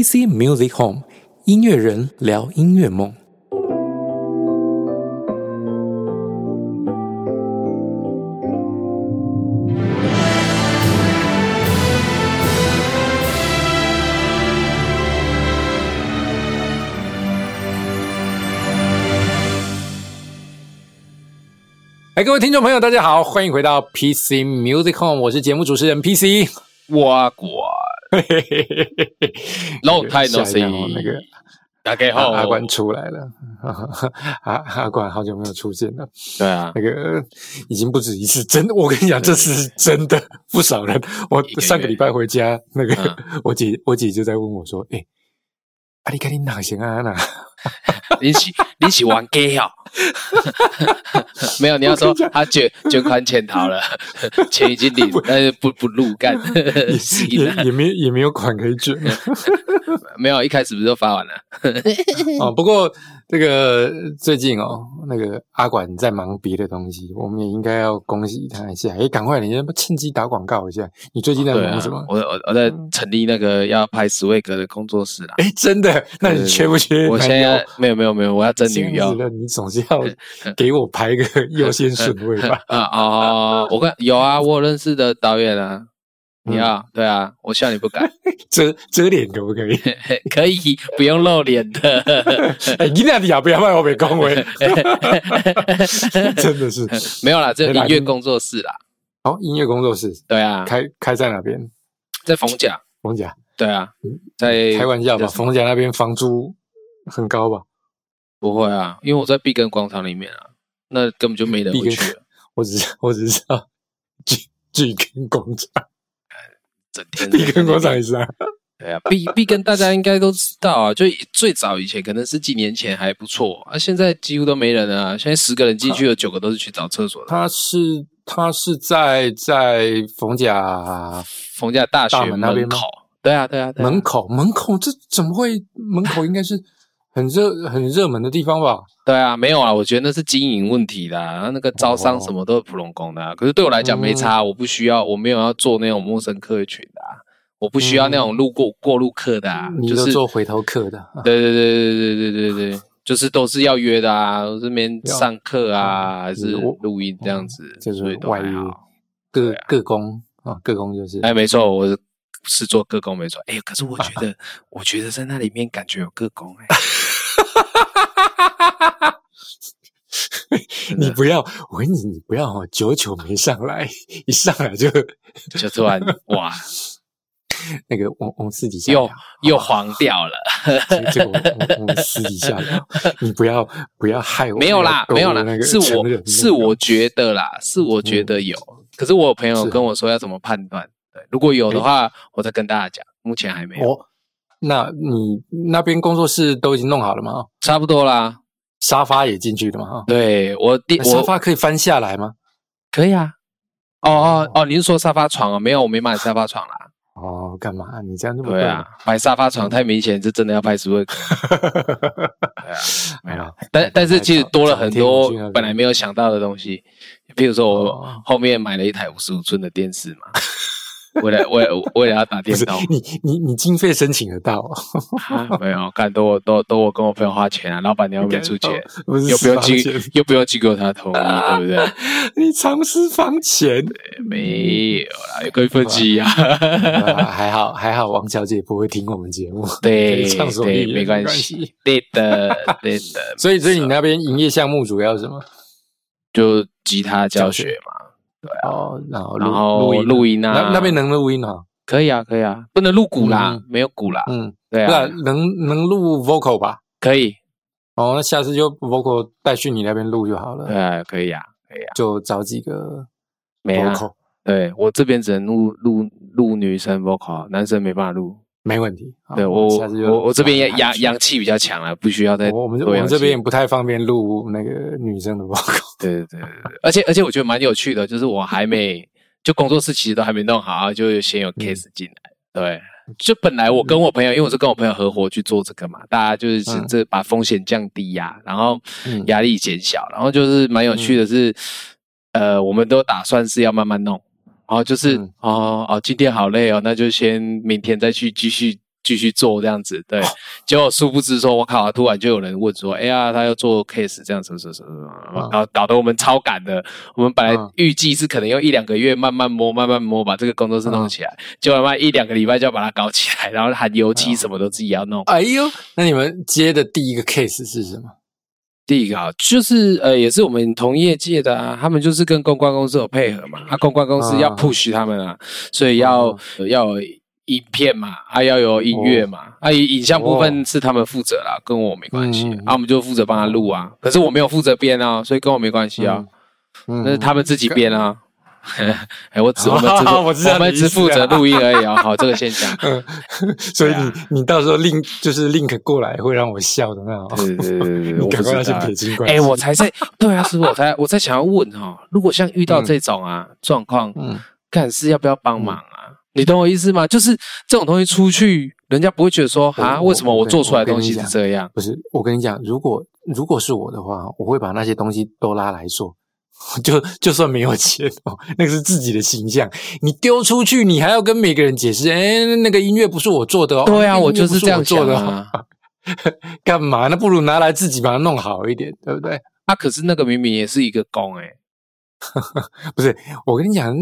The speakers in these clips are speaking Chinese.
PC Music Home 音乐人聊音乐梦。哎，各位听众朋友，大家好，欢迎回到 PC Music Home，我是节目主持人 PC。哇管，long time no 吓一跳 see，那个。大家好，阿阿关出来了，阿阿关好久没有出现了。对啊，那个已经不止一次，真的，我跟你讲，这次是真的，不少人。我上个礼拜回家，那个、嗯。我姐我姐就在问我说：“哎、啊，你看你哪行啊？哪？你是你是玩 gay 啊？没有，你要说他卷卷款潜逃了，钱已经领，但是不不入干，是也的，也没也没有款可以卷没有，一开始不是都发完了？哦。不过这个最近哦，那个阿管在忙别的东西，我们也应该要恭喜他一下。哎，赶快，你要不趁机打广告一下？你最近在忙什么，？我我我在成立那个要拍十位格的工作室啦。哎，真的？那你缺不缺我？现在没有没有没有，我要争女友这样子。了，你总是要给我排个优先顺位吧？啊哦，我看有啊，我有认识的导演啊，你要对啊，我笑你不敢，遮遮脸可不可以？可以不用露脸的，哎，你那底下不要卖我别恭维，真的是。没有啦，这音乐工作室啦，哦，音乐工作室对啊，开开在哪边？在逢甲，冯甲，对啊，在开玩笑吧？冯甲那边房租很高吧？不会啊，因为我在碧根广场里面啊，那根本就没人去了，我只是我只知道巨巨根广场，整天碧根广场也是啊。对啊，碧碧根大家应该都知道啊，就最早以前可能是几年前还不错啊，现在几乎都没人了啊，现在十个人进去有九个都是去找厕所的。他是他是在在冯甲逢甲大学大门那边吗口，对啊，对啊，对啊门口，门口这怎么会？门口应该是很热很热门的地方吧？对啊，没有啊，我觉得那是经营问题啦，然后那个招商什么都是普通工的、啊，可是对我来讲没差，我不需要，我没有要做那种陌生客群的、啊，我不需要那种路过过路客的、啊，你就是做回头客的，啊对对对对对对对对，就是都是要约的啊，我这边上课啊，还是我录音这样子，就是外约还好。各对啊各工啊，各工就是哎，没错，我是是做各工没错。哎，可是我觉得，我觉得在那里面感觉有各工哎。你不要，我跟你，你不要哦，久久没上来，一上来就就突然 哇，那个，我我们私底下又又黄掉了。这这个我们私底下聊，你不要不要害我，没有啦，没有啦是我是我觉得啦，是我觉得有。可是我有朋友跟我说要怎么判断，对，如果有的话，我再跟大家讲。目前还没有，哦。那你那边工作室都已经弄好了吗？差不多啦。沙发也进去了吗？哈，对我第那沙我发可以翻下来吗？可以啊。哦哦哦，你是说沙发床啊？没有，我没买沙发床啦。哦，干嘛？你这样这么对啊，买沙发床太明显，是真的要拍十位。对啊，没有。但但是其实多了很多本来没有想到的东西，比如说哦我后面买了一台五十五寸的电视嘛，为了为了为了要打电动，你你你经费申请得到？啊没有，看都我都都我跟我朋友花钱啊，老板娘又没出钱，又不用经又不用经过他同意，对不对？你藏私房钱？没有啦，有个分机啊，啊还好还好，王小姐不会听我们节目，对对，言没关系，对的对的，所以，所以你那边营业项目主要是什么？就吉他教学嘛，哦，然后然后录音录音啊，那那边能录音啊？可以啊，可以啊，不能录鼓啦嗯，没有鼓啦，嗯，对对啊啊，，能能录 vocal 吧？可以，哦，那下次就 vocal 带去你那边录就好了，对啊，可以啊，可以啊，就找几个没啊，vocal，对我这边只能录录录女生 vocal，男生没办法录。没问题。对我我我这边也阳阳气比较强了，不需要再我我们我们这边也不太方便录那个女生的 vocal。对对对对对，而且而且我觉得蛮有趣的，就是我还没就工作室其实都还没弄好，就先有 case 进来。对，就本来我跟我朋友，因为我是跟我朋友合伙去做这个嘛，大家就是嗯这把风险降低呀、然后嗯压力减小，然后就是蛮有趣的是，呃，我们都打算是要慢慢弄，然后就是、嗯哦哦，今天好累哦，那就先明天再去继续继续做这样子，对。结果殊不知说，我靠，突然就有人问说，哎呀，他要做 case 这样什么什么什么，然后搞得我们超赶的。我们本来预计是可能用一两个月慢慢摸，慢慢摸把这个工作室弄起来，结果嘛一两个礼拜就要把它搞起来，然后含油漆什么都自己要弄。哎呦，那你们接的第一个 case 是什么？第一个啊，就是呃，也是我们同业界的啊，他们就是跟公关公司有配合嘛，啊，公关公司要 push 他们啊，所以要要影片嘛，啊要有音乐嘛，啊，影像部分是他们负责啦，跟我没关系，啊，我们就负责帮他录啊，可是我没有负责编啊，所以跟我没关系啊，那是他们自己编啊。哎，我只我们只我们只负责录音而已啊。好，这个现象。所以你你到时候 link 就是 link 过来会让我笑的那种。对对对对，我赶快要先撇清关系。哎，我才在对啊，师傅，我才我在想要问哈，如果像遇到这种啊状况，嗯，看是要不要帮忙啊？你懂我意思吗？就是这种东西出去，人家不会觉得说啊，为什么我做出来的东西是这样？不是，我跟你讲，如果如果是我的话，我会把那些东西都拉来做。就就算没有钱哦，那个是自己的形象，你丢出去，你还要跟每个人解释，哎，那个音乐不是我做的哦。对啊，我就是这样做的。干嘛？那不如拿来自己把它弄好一点，对不对？啊，可是那个明明也是一个工哎，不是？我跟你讲，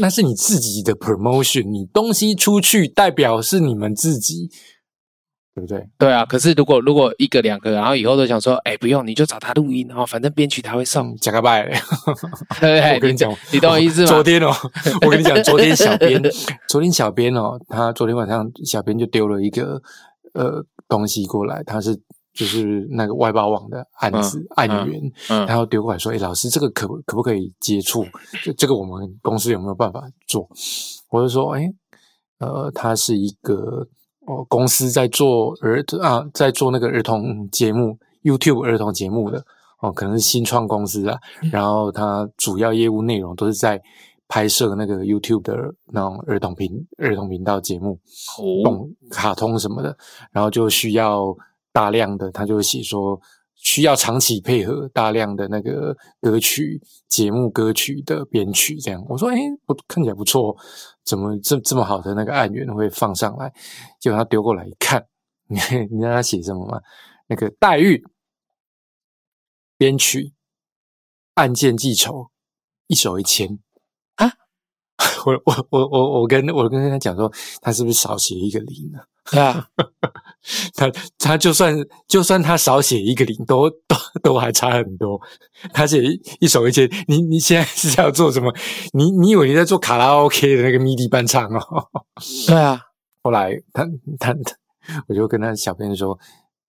那是你自己的 promotion，你东西出去代表是你们自己。对不对？对啊，可是如果如果一个两个，然后以后都想说，哎，不用，你就找他录音，然后反正编曲他会送，讲个拜。我跟你讲，你懂我意思吗？昨天哦，我跟你讲，昨天小编，昨天小编哦，他昨天晚上小编就丢了一个呃东西过来，他是就是那个外包网的案子案源，然后丢过来说，哎，老师，这个可可不可以接触？就这个我们公司有没有办法做？我就说，哎，呃，他是一个。哦，公司在做儿啊，在做那个儿童节目，YouTube 儿童节目的哦，可能是新创公司啊。然后它主要业务内容都是在拍摄那个 YouTube 的那种儿童频儿童频道节目，动卡通什么的。然后就需要大量的，他就写说需要长期配合大量的那个歌曲节目歌曲的编曲。这样，我说，哎，不看起来不错。怎么这这么好的那个案源会放上来？结果他丢过来一看，你 你知道他写什么吗？那个待遇、编曲、案件记仇，一手一千啊！我我我我我跟我跟他讲说，他是不是少写一个零呢？啊，他他就算就算他少写一个零，都都都还差很多。他写一一首一千，你你现在是要做什么？你你以为你在做卡拉 OK 的那个 MIDI 伴唱哦？对啊。后来他他他我就跟他小朋友说，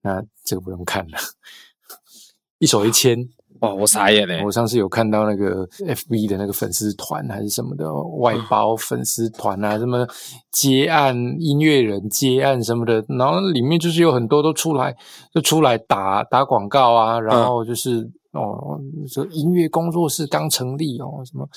那这个不用看了，一首一千。哇，我傻眼嘞！我上次有看到那个 FB 的那个粉丝团还是什么的外包粉丝团啊，什么接案音乐人接案什么的，然后里面就是有很多都出来就出来打打广告啊，然后就是哦，说音乐工作室刚成立哦，什么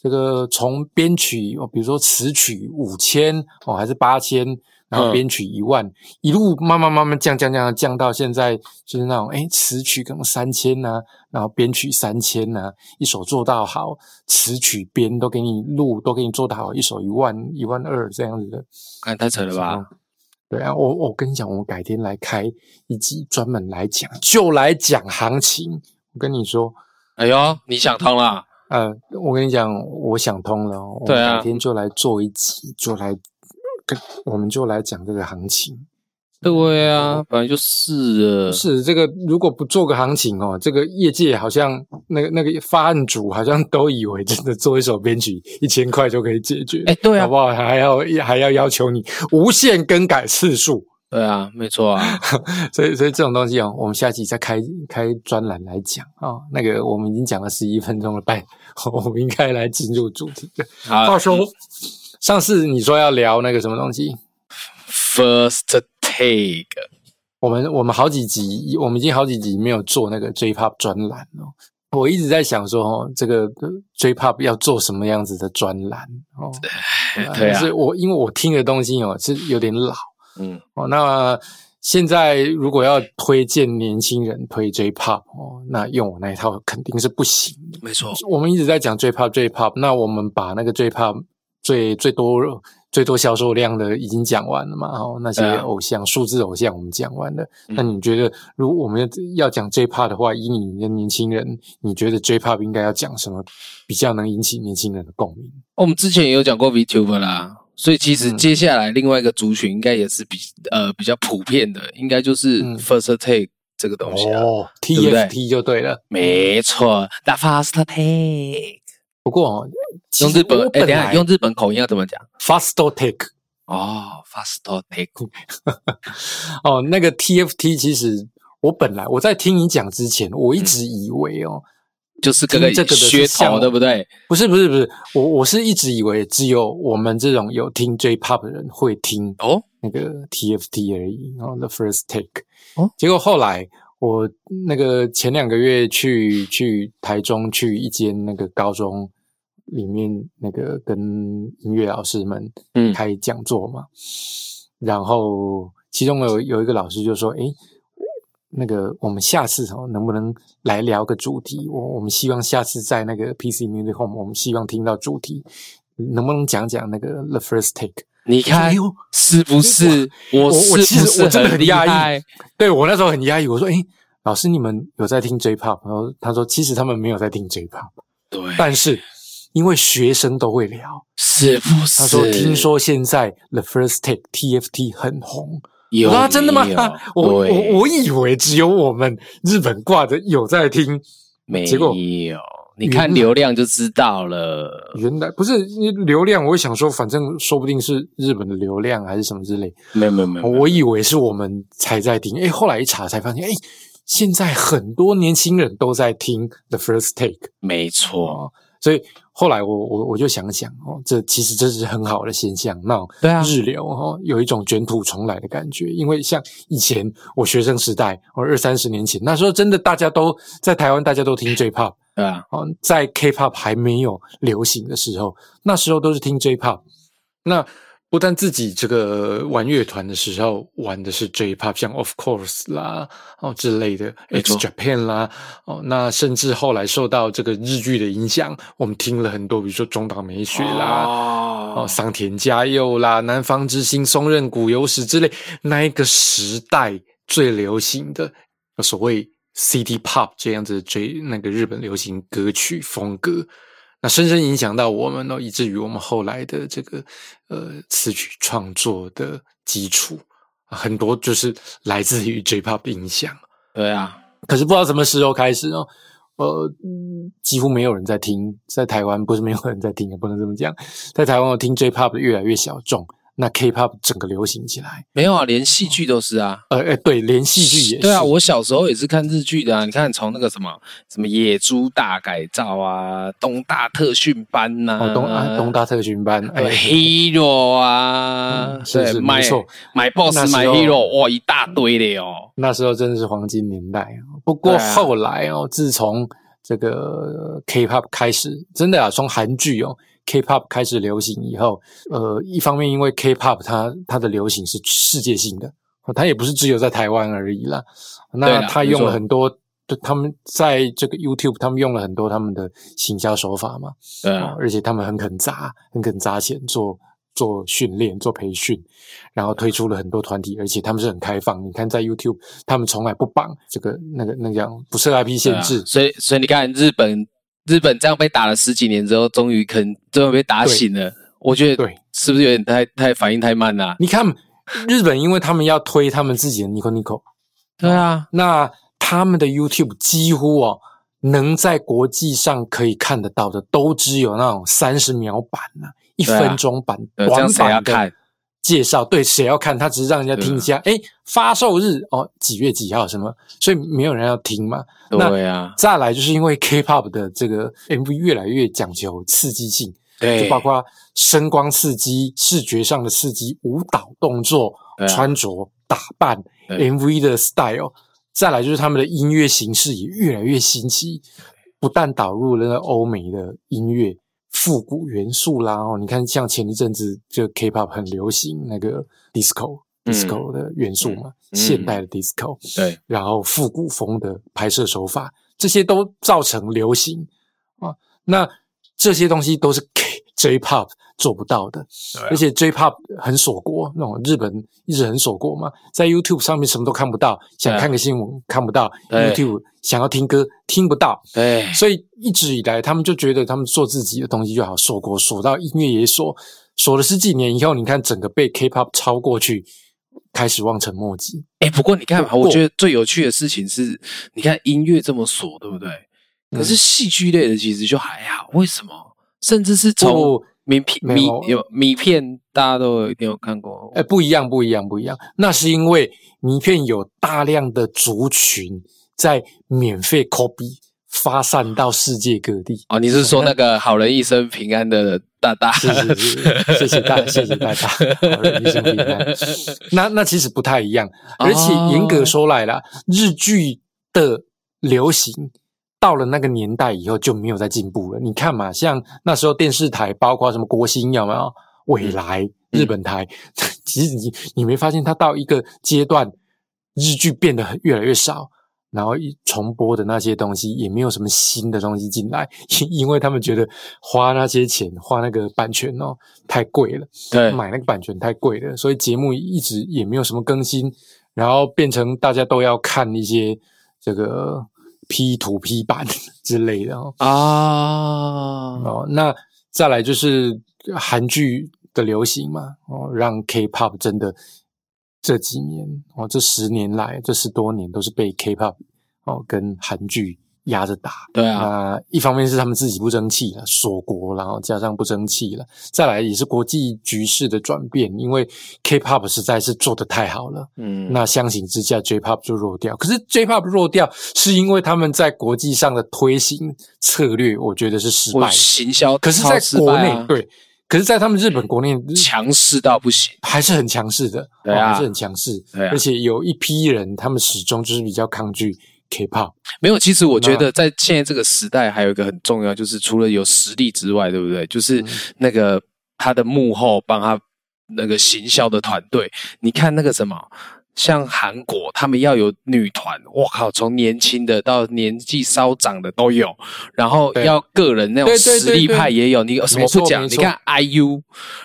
这个从编曲哦，比如说词曲五千哦，还是八千。然后编曲一万，一路慢慢慢慢降降降降到现在，就是那种哎，词曲可能三千呐，然后编曲三千呐，一首做到好，词曲编都给你录，都给你做到好，一首一万一万二这样子的，哎，太扯了吧？对啊，我我跟你讲，我们改天来开一集专门来讲，就来讲行情。我跟你说，哎呦，你想通了？呃，我跟你讲，我想通了，对啊，改天就来做一集，就来。我们就来讲这个行情。对啊，本来就是是这个，如果不做个行情哦，这个业界好像那个那个发案主好像都以为真的做一首编曲一千块就可以解决。哎，对啊，好不好？还要还要要求你无限更改次数。对啊，没错啊。所以所以这种东西哦，我们下期再开开专栏来讲啊。那个我们已经讲了十一分钟了，拜，我们应该来进入主题。好，话说。上次你说要聊那个什么东西？First take，我们我们好几集，我们已经好几集没有做那个 J-pop 专栏了。我一直在想说，哦，这个 J-pop 要做什么样子的专栏？哦，对啊，是我因为我听的东西哦是有点老，嗯，哦，那现在如果要推荐年轻人推 J-pop 哦，那用我那一套肯定是不行没错，我们一直在讲 J-pop J-pop，那我们把那个 J-pop 最最多最多销售量的已经讲完了嘛，哦，那些偶像、数字偶像我们讲完了。嗯那你觉得，如果我们要讲 J-Pop 的话，以你的年轻人，你觉得 J-Pop 应该要讲什么比较能引起年轻人的共鸣？我们之前也有讲过 VTuber 啦，所以其实嗯接下来另外一个族群应该也是比呃比较普遍的，应该就是嗯 First Take 这个东西啊。哦对不对，TFT 就对了。没错，The Fast Take。不过哦，用日本哎，等下用日本口音要怎么讲？Fast Take 哦，Fast Take。哦，那个 TFT 其实我本来我在听你讲之前，我一直以为哦，就是这个听这个的噱像头，对不对？不是不是不是，我我是一直以为只有我们这种有听 J-Pop 的人会听哦，那个 TFT 而已，然后 The First Take。哦，结果后来我那个前两个月去去台中去一间那个高中里面那个跟音乐老师们嗯开讲座嘛，然后其中有有一个老师就说：“诶，那个我们下次哦，能不能来聊个主题？我我们希望下次在那个 PC Music Home，我们希望听到主题，能不能讲讲那个 The First Take？” 你看是不是？我我其实我真的很压抑？对我那时候很压抑，我说：“诶，老师，你们有在听 J-Pop？” 然后他说：“其实他们没有在听 J-Pop，对，但是因为学生都会聊。”是不是？他说：“听说现在 The First Take TFT 很红。”有、啊、真的吗有？我我我以为只有我们日本挂的有在听，没有，你看流量就知道了。原来不是流量。我想说，反正说不定是日本的流量还是什么之类。没有没有没有，我以为是我们才在听，诶，后来一查才发现，哎，现在很多年轻人都在听 The First Take 没错，哦，所以后来我我我就想想哦，这其实这是很好的现象。那对啊日流哦，有一种卷土重来的感觉。因为像以前我学生时代，我二三十年前，那时候真的大家都在台湾，大家都听 J-Pop 对啊，哦，在 K-Pop 还没有流行的时候，那时候都是听 J-Pop。那不但自己这个玩乐团的时候玩的是 J-Pop，像 Of Course 啦哦之类的 X Japan 啦哦，那甚至后来受到这个日剧的影响，我们听了很多，比如说中岛美雪啦。哦，哦，桑田佳佑啦，南方之星、松任谷由实之类，那一个时代最流行的所谓 City Pop 这样子追那个日本流行歌曲风格，那深深影响到我们哦，以至于我们后来的这个呃词曲创作的基础很多就是来自于 J-Pop 的影响。对啊，可是不知道什么时候开始哦，呃，嗯几乎没有人在听，在台湾不是没有人在听，也不能这么讲，在台湾我听 J-Pop 的越来越小众，那 K-Pop 整个流行起来，没有啊，连戏剧都是啊。呃，哎，对，连戏剧也是，对啊，我小时候也是看日剧的啊。你看，从那个什么什么野猪大改造啊，东大特训班呐、哦，东啊东大特训班，呃哎，Hero 啊，嗯是是对没错买 Boss 买 Hero，哇，一大堆的哦。那时候真的是黄金年代啊。不过后来哦，自从这个 K-pop 开始，真的啊，从韩剧哦 K-pop 开始流行以后，呃，一方面因为 K-pop 它它的流行是世界性的，哦它也不是只有在台湾而已啦。那啦他用了很多，就他们在这个 YouTube，他们用了很多他们的行销手法嘛，对而且他们很肯砸，很肯砸钱做做训练、做培训，然后推出了很多团体，而且他们是很开放。你看在 YouTube，他们从来不绑这个那个那个样不设 IP 限制啊，所以所以你看日本日本这样被打了十几年之后，终于肯终于被打醒了。我觉得对，是不是有点太太反应太慢了、你看日本，因为他们要推他们自己的 Nico Nico，对啊，那他们的 YouTube 几乎哦。能在国际上可以看得到的，都只有那种三十秒版啊、一分钟版、短版的看？介绍。对，谁要看？他只是让人家听一下，哎，发售日哦，几月几号什么，所以没有人要听嘛。那对啊，再来就是因为 K-pop 的这个 MV 越来越讲究刺激性，对，就包括声光刺激、视觉上的刺激、舞蹈动作、啊穿着打扮、MV 的 style，再来就是他们的音乐形式也越来越新奇，不但导入了那个欧美的音乐复古元素啦，哦，你看像前一阵子就 K-pop 很流行那个 disco、嗯 disco 的元素嘛，嗯现代的 disco，对然后复古风的拍摄手法，这些都造成流行啊。那这些东西都是 K J-pop 做不到的，而且 J-pop 很锁国，那种日本一直很锁国嘛，在 YouTube 上面什么都看不到，想看个新闻看不到，YouTube 想要听歌听不到，对，所以一直以来他们就觉得他们做自己的东西就好，锁国锁到音乐也锁，锁了十几年以后，你看整个被 K-pop 超过去，开始望尘莫及。哎，不过你看嘛，我觉得最有趣的事情是，你看音乐这么锁，对不对？可是戏剧类的其实就还好，为什么？甚至是从名片、名有名片，大家都一定有看过。哎，不一样，不一样，不一样。那是因为名片有大量的族群在免费 copy 发散到世界各地。哦，你是说那个好人一生平安的大大？是是是，谢谢大，谢谢大大，好人一生平安。那那其实不太一样，而且严格说来了，日剧的流行。到了那个年代以后就没有再进步了。你看嘛，像那时候电视台，包括什么国新有没有？未来日本台，其实你你没发现它到一个阶段，日剧变得越来越少，然后一重播的那些东西也没有什么新的东西进来，因因为他们觉得花那些钱花那个版权哦太贵了，对，买那个版权太贵了，所以节目一直也没有什么更新，然后变成大家都要看一些这个。P 图 P 版 之类的啊哦，那再来就是韩剧的流行嘛哦，让 K-pop 真的这几年哦，这十年来这十多年都是被 K-pop 哦跟韩剧。压着打，对啊，一方面是他们自己不争气了，锁国，然后加上不争气了，再来也是国际局势的转变，因为 K-pop 实在是做的太好了，嗯，那相形之下，J-pop 就弱掉。可是 J-pop 弱掉，是因为他们在国际上的推行策略，我觉得是失败，行销。可是在国内，对，可是在他们日本国内强势到不行，还是很强势的，对啊，还是很强势，而且有一批人，他们始终就是比较抗拒。K-pop 没有，其实我觉得在现在这个时代，还有一个很重要，就是除了有实力之外，对不对？就是那个他的幕后帮他那个行销的团队。你看那个什么，像韩国，他们要有女团，我靠，从年轻的到年纪稍长的都有，然后要个人那种实力派也有。你有什么不讲？你看 IU，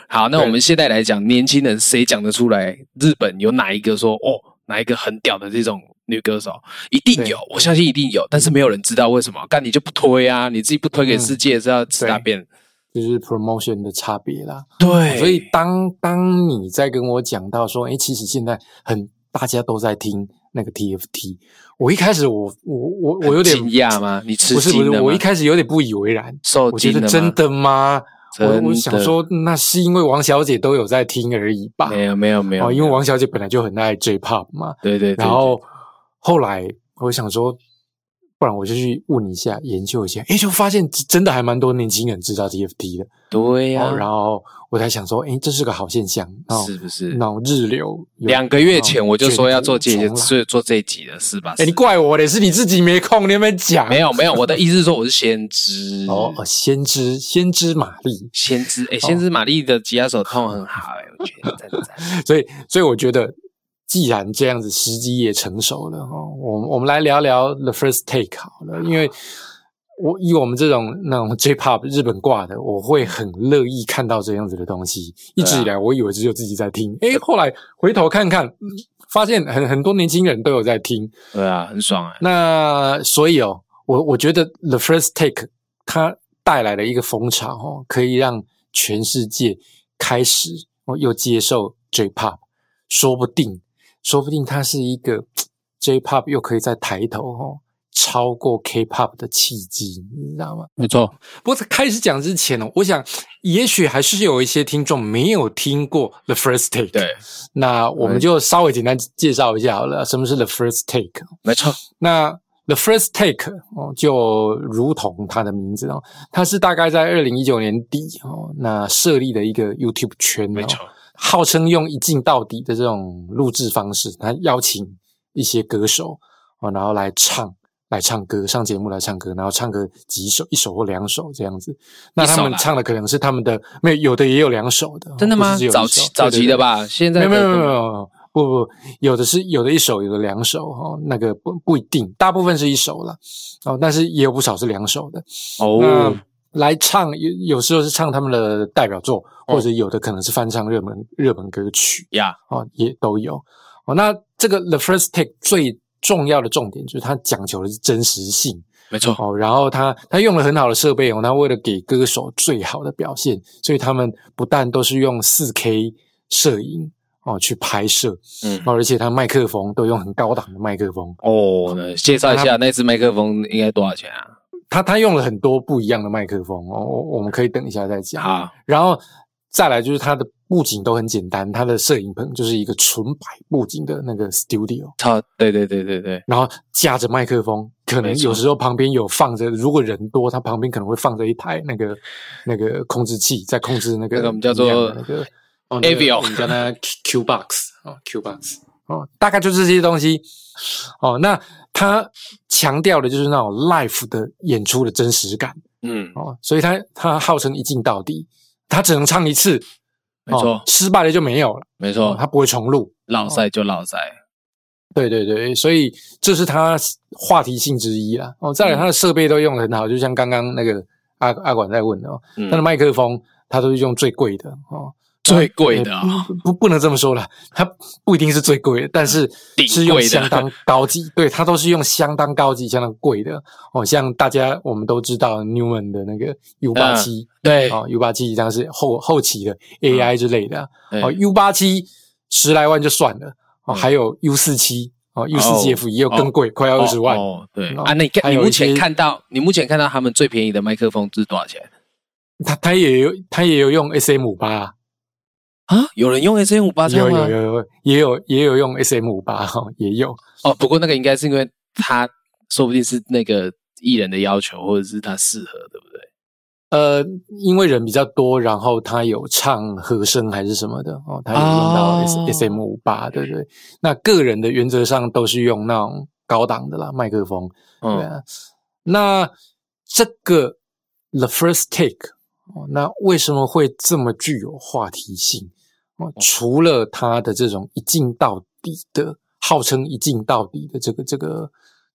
好，那我们现在来讲，年轻人谁讲得出来？日本有哪一个说哦，哪一个很屌的这种？女歌手一定有，我相信一定有，但是没有人知道为什么。但你就不推啊？你自己不推给世界，是要吃大便？就是 promotion 的差别啦。对，所以当当你在跟我讲到说，哎，其实现在很大家都在听那个 TFT，我一开始我我我我有点惊讶吗？你吃不是不是，我一开始有点不以为然，受惊得真的吗？我我想说，那是因为王小姐都有在听而已吧？没有没有没有，因为王小姐本来就很爱 J-pop 嘛。对对，然后。后来我想说，不然我就去问一下、研究一下，哎，就发现真的还蛮多年轻人知道 TFT 的。对呀，然后我才想说，哎，这是个好现象，是不是？脑日流两个月前我就说要做这做做这集的，是吧？哎，你怪我的是你自己没空，你有没有讲？没有没有，我的意思是说我是先知哦，先知先知玛丽，先知哎，先知玛丽的吉他手痛很好哎，我觉得真的，所以所以我觉得。既然这样子，时机也成熟了哈，我我们来聊聊 The First Take 好了，因为我以我们这种那种 J-pop 日本挂的，我会很乐意看到这样子的东西。一直以来，我以为只有自己在听，诶，后来回头看看，发现很很多年轻人都有在听，对啊，很爽啊。那所以哦，我我觉得 The First Take 它带来了一个风潮哦，可以让全世界开始哦又接受 J-pop，说不定。说不定它是一个 J-pop 又可以再抬头哦，超过 K-pop 的契机，你知道吗？没错。不过在开始讲之前呢，我想也许还是有一些听众没有听过 The First Take。对，那我们就稍微简单介绍一下好了，什么是 The First Take？没错。那 The First Take 哦，就如同它的名字哦，它是大概在二零一九年底哦，那设立的一个 YouTube 圈。没错。号称用一镜到底的这种录制方式，他邀请一些歌手啊，然后来唱，来唱歌，上节目来唱歌，然后唱个几首，一首或两首这样子。那他们唱的可能是他们的，没有有的也有两首的，真的吗？早期早期的吧，现在没有没有没有，不不，有的是有的一首，有的两首哈，那个不不一定，大部分是一首了哦，但是也有不少是两首的哦。来唱，有有时候是唱他们的代表作，或者有的可能是翻唱热门热门歌曲呀，哦，也都有哦。那这个 The First Take 最重要的重点就是它讲求的是真实性，没错。哦，然后他他用了很好的设备哦，他为了给歌手最好的表现，所以他们不但都是用四 K 摄影哦去拍摄，嗯，而且他麦克风都用很高档的麦克风哦。介绍一下那只麦克风应该多少钱啊？他他用了很多不一样的麦克风哦，我们可以等一下再讲。啊，然后再来就是他的布景都很简单，他的摄影棚就是一个纯白布景的那个 studio。好，对对对对对。然后架着麦克风，可能有时候旁边有放着，如果人多，他旁边可能会放着一台那个那个控制器，在控制那个那个我们叫做那个 Avio，我们叫它 Q Box 啊，Q Box 哦，大概就是这些东西。哦。那他强调的就是那种 live 的演出的真实感，嗯。哦，所以他他号称一镜到底，他只能唱一次，没错，失败了就没有了，没错，他不会重录，老赛就老赛，对对对，所以这是他话题性之一啊。哦，再来他的设备都用的很好，就像刚刚那个阿阿管在问的哦，他的麦克风他都是用最贵的。哦。最贵的不不能这么说了，它不一定是最贵的，但是是用相当高级，对，它都是用相当高级、相当贵的哦。像大家我们都知道 Newman 的那个 U 八七，对哦，U 八七像是后后期的 AI 之类的哦，U 八七十来万就算了哦，还有 U 四七哦，U 四七 F 也有更贵，快要二十万哦。对啊，那你目前看到你目前看到他们最便宜的麦克风是多少钱？他他也有他也有用 SM 五八。啊，有人用 S M 五八有有有有，也有也有用 S M 五八哈，也有哦。不过那个应该是因为他说不定是那个艺人的要求，或者是他适合，对不对？呃，因为人比较多，然后他有唱和声还是什么的哦，他有用到 S S M 五八，对不对？那个人的原则上都是用那种高档的啦，麦克风。对啊，那这个 The First Take 哦，那为什么会这么具有话题性？除了他的这种一镜到底的，号称一镜到底的这个这个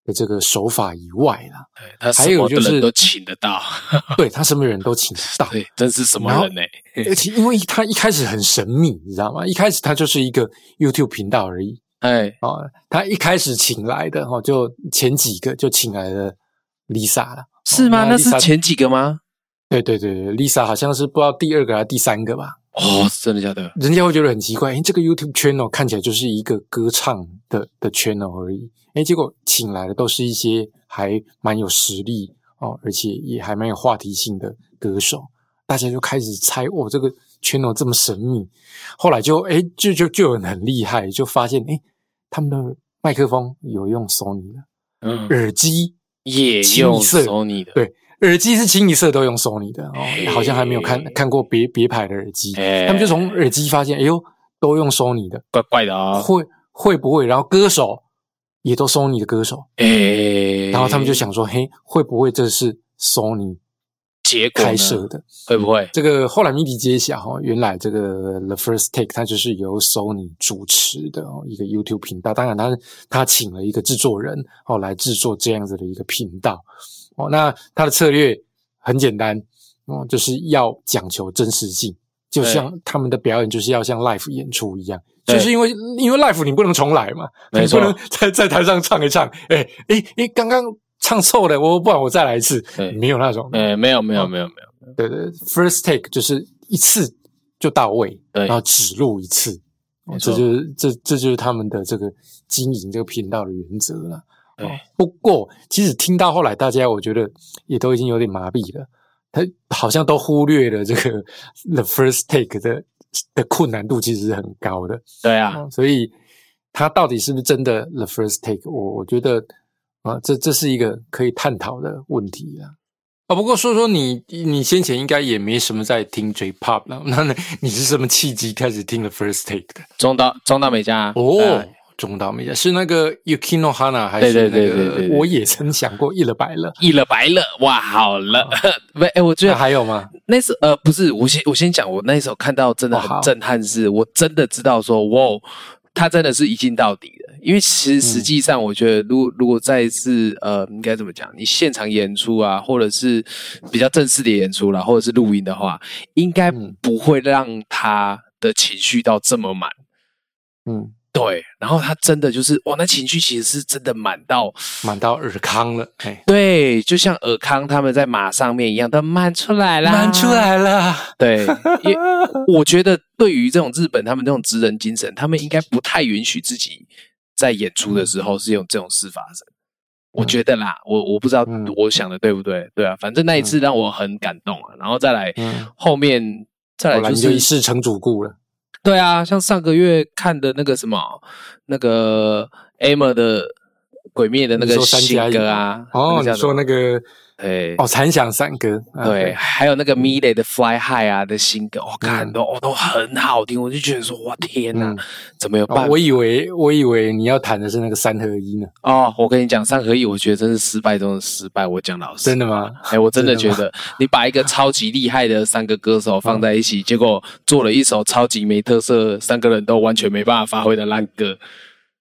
的这个手法以外啦，他还有就是都请得到，对他什么人都请得到，对，真是什么人呢？而且因为他一开始很神秘，你知道吗？一开始他就是一个 YouTube 频道而已，哎，啊，他一开始请来的哈，就前几个就请来了 Lisa 了，是吗？那是前几个吗？对对对对，Lisa 好像是不知道第二个还是第三个吧。哦，真的假的？人家会觉得很奇怪，哎，这个 YouTube channel 看起来就是一个歌唱的的 channel 而已，哎，结果请来的都是一些还蛮有实力哦，而且也还蛮有话题性的歌手，大家就开始猜，哦，这个 channel 这么神秘，后来就哎，就就就有人很厉害，就发现哎，他们的麦克风有用 Sony 的，嗯，耳机也用 Sony 的，对。耳机是清一色都用 Sony 的哦，好像还没有看看过别别牌的耳机。他们就从耳机发现，哎呦，都用 Sony 的，怪怪的啊。会会不会？然后歌手也都 Sony 的歌手，哎，然后他们就想说，嘿，会不会这是 Sony 结开设的？会不会？这个后来谜底揭晓哈，原来这个 The First Take 它就是由 Sony 主持的哦，一个 YouTube 频道。当然，他他请了一个制作人哦来制作这样子的一个频道。哦，那他的策略很简单，哦，就是要讲求真实性，就像他们的表演就是要像 live 演出一样，就是因为因为 live 你不能重来嘛，你不能在在台上唱一唱，哎哎哎，刚刚唱错了，我不然我再来一次，没有那种，哎，没有没有没有没有，对对，first take 就是一次就到位，然后只录一次，这就是这这就是他们的这个经营这个频道的原则了。对，不过其实听到后来，大家我觉得也都已经有点麻痹了。他好像都忽略了这个 the first take 的的困难度其实是很高的。对啊，所以他到底是不是真的 the first take？我我觉得啊，这这是一个可以探讨的问题啊。啊，不过说说你，你先前应该也没什么在听 J pop 了，那你是什么契机开始听 the first take 的？中岛中岛美嘉哦。中岛美嘉是那个 Yukino Hana 还是那个？我也曾想过一了百了，一了百了，哇，好了，不，哎，我觉得还有吗？那时呃，不是，我先我先讲，我那时候看到真的很震撼，是我真的知道说，哇，他真的是一镜到底的，因为其实实际上，我觉得，如如果再次呃，应该怎么讲？你现场演出啊，或者是比较正式的演出啦，或者是录音的话，应该不会让他的情绪到这么满。嗯。对，然后他真的就是哇，那情绪其实是真的满到满到尔康了。对，就像尔康他们在马上面一样，都满出来了，满出来了。对，也我觉得对于这种日本他们这种职人精神，他们应该不太允许自己在演出的时候是用这种事发生。我觉得啦，我我不知道我想的对不对？对啊，反正那一次让我很感动啊。然后再来后面再来就是一世成主顾了。对啊，像上个月看的那个什么，那个 Emma 的鬼灭的那个新歌啊，哦，你说那个。对哦，残响三歌，对，还有那个 Mile 的 Fly High 啊的新歌，我看都哦都很好听，我就觉得说哇天哪，怎么有办法？我以为我以为你要谈的是那个三合一呢。哦，我跟你讲三合一，我觉得真是失败中的失败。我讲老实，真的吗？哎，我真的 觉得你把一个超级厉害的三个歌手放在一起，结果做了一首超级没特色，三个人都完全没办法发挥的烂歌。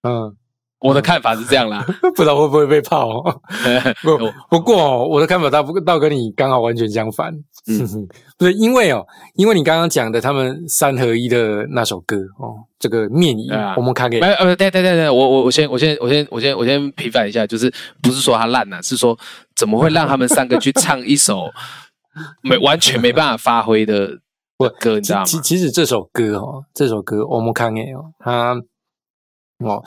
嗯。我的看法是这样啦，不知道会不会被泡。不不过哦我的看法倒不倒跟你刚好完全相反。嗯，不是因为哦，因为你刚刚讲的他们三合一的那首歌哦，这个面影，我们看给呃呃对对对对，我我我先我先我先我先我先平反一下，就是不是说他烂呐，是说怎么会让他们三个去唱一首没完全没办法发挥的歌，你知道吗？其其实这首歌哦，这首歌我们看给哦，他。哦，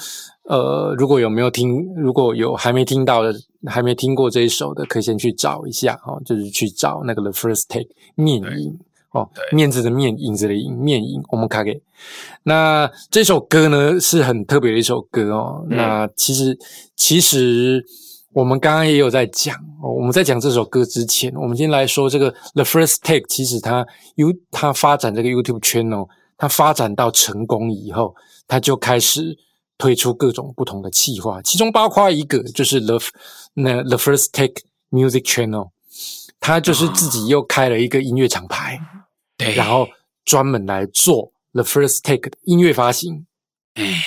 呃，如果有没有听，如果有还没听到的，还没听过这一首的，可以先去找一下哦，就是去找那个 The First Take 面影哦，面子的面，影子的影，面影。我们卡给那这首歌呢是很特别的一首歌哦。那其实其实我们刚刚也有在讲哦，我们在讲这首歌之前，我们先来说这个 The First Take，其实它 U 它发展这个 YouTube 圈哦，它发展到成功以后，它就开始。推出各种不同的企划，其中包括一个就是 The 那 The First Take Music Channel，他就是自己又开了一个音乐厂牌，对，然后专门来做 The First Take 音乐发行。哎，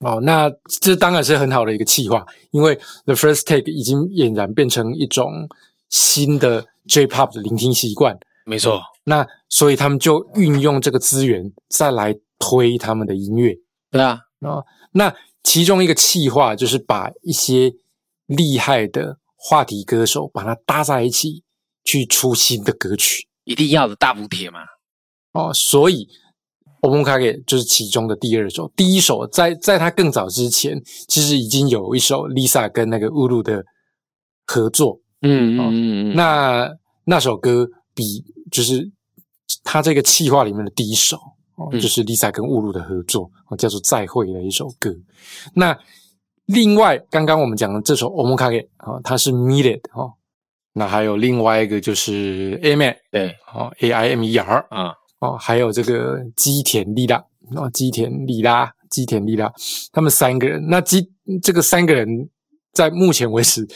哦，那这当然是很好的一个企划，因为 The First Take 已经俨然变成一种新的 J-Pop 的聆听习惯。没错，那所以他们就运用这个资源再来推他们的音乐。对啊，啊。那其中一个企划就是把一些厉害的话题歌手把它搭在一起，去出新的歌曲，一定要的大补贴嘛？哦，所以《o m o k a g e 就是其中的第二首，第一首在在他更早之前，其实已经有一首 Lisa 跟那个乌鲁的合作，嗯嗯嗯，那那首歌比就是他这个企划里面的第一首。就是 Lisa 跟雾露的合作，哦叫做《再会》的一首歌。那另外，刚刚我们讲的这首《Omokage》啊，它是 Meted 哈。那还有另外一个就是 a m e 对，哦 A I M E R 啊，哦，还有这个基田利拉，哦，基田利拉，基田利拉，他们三个人。那基这个三个人，在目前为止，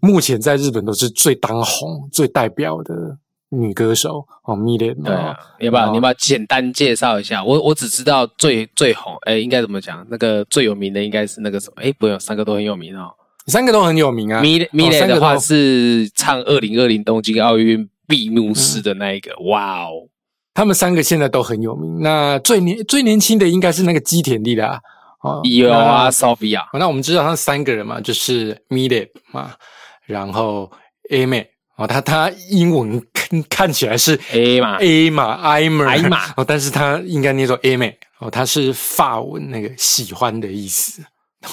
目前在日本都是最当红、最代表的。女歌手哦，米莲对，要不要你把简单介绍一下？我我只知道最最红，哎，应该怎么讲？那个最有名的应该是那个什么？哎，不用，三个都很有名哦，三个都很有名啊。米米莲的话是唱二零二零东京奥运闭幕式的那一个，哇哦，他们三个现在都很有名。那最年最年轻的应该是那个基田利啦，哦，有啊，Sophia。那我们知道他三个人嘛，就是 Mila 嘛，然后 A 妹。哦，他他英文看看起来是 A 嘛 A 嘛 I 嘛 I 嘛哦，但是他应该念作 A 妹哦，他是法文那个喜欢的意思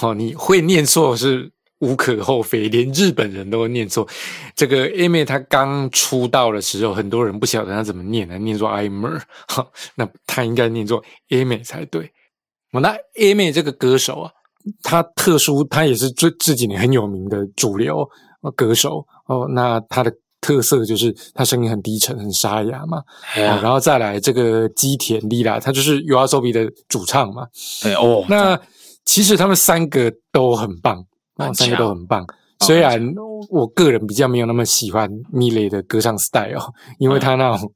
哦，你会念错是无可厚非，连日本人都会念错。这个 A 妹她刚出道的时候，很多人不晓得她怎么念的，念作 I 妹哈，那她应该念作 A 妹才对。哦，那 A 妹这个歌手啊，她特殊，她也是这这几年很有名的主流歌手。哦，那他的特色就是他声音很低沉、很沙哑嘛。哦，然后再来这个基田莉拉，他就是 U R S O B 的主唱嘛。哎哦，那其实他们三个都很棒，哦，三个都很棒。虽然我个人比较没有那么喜欢米雷的歌唱 style，因为他那种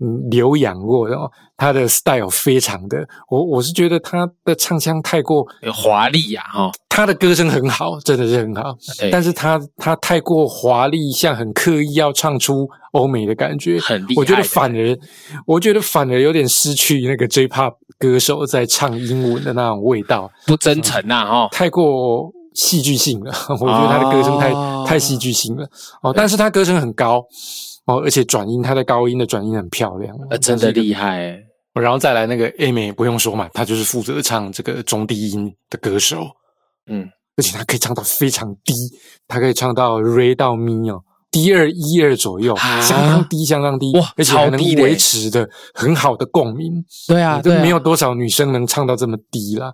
嗯留洋过，然后他的 style 非常的，我我是觉得他的唱腔太过华丽呀，哈，他的歌声很好，真的是很好，但是他他太过华丽，像很刻意要唱出欧美的感觉，很厉害。我觉得反而，我觉得反而有点失去那个 J-pop 歌手在唱英文的那种味道，不真诚呐，哈，太过。戏剧性了，我觉得他的歌声太太戏剧性了。哦，但是他歌声很高哦，而且转音，他的高音的转音很漂亮，呃，真的厉害。然后再来那个 A 美不用说嘛，他就是负责唱这个中低音的歌手，嗯，而且他可以唱到非常低，他可以唱到 Re 到咪哦，D 二一二左右，相当低，相当低，哇，而且还能维持的很好的共鸣，对啊，都没有多少女生能唱到这么低啦。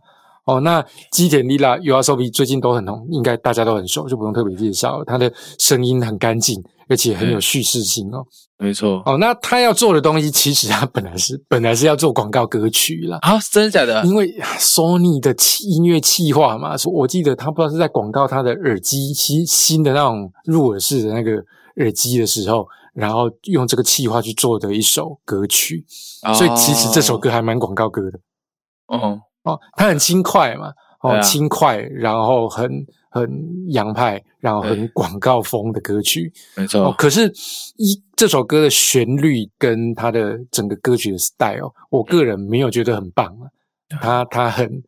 哦，那基田丽拉 U R S O B 最近都很红，应该大家都很熟，就不用特别介绍。他的声音很干净，而且很有叙事性哦。没错。哦，那他要做的东西，其实他本来是本来是要做广告歌曲啦。啊，真的假的？因为 Sony 的音乐企划嘛，我记得他不知道是在广告他的耳机新新的那种入耳式的那个耳机的时候，然后用这个气划去做的一首歌曲。所以其实这首歌还蛮广告歌的。哦。哦，他很轻快嘛，哦，轻快，然后很很洋派，然后很广告风的歌曲，没错。可是，一这首歌的旋律跟它的整个歌曲的 style，我个人没有觉得很棒啊。它它很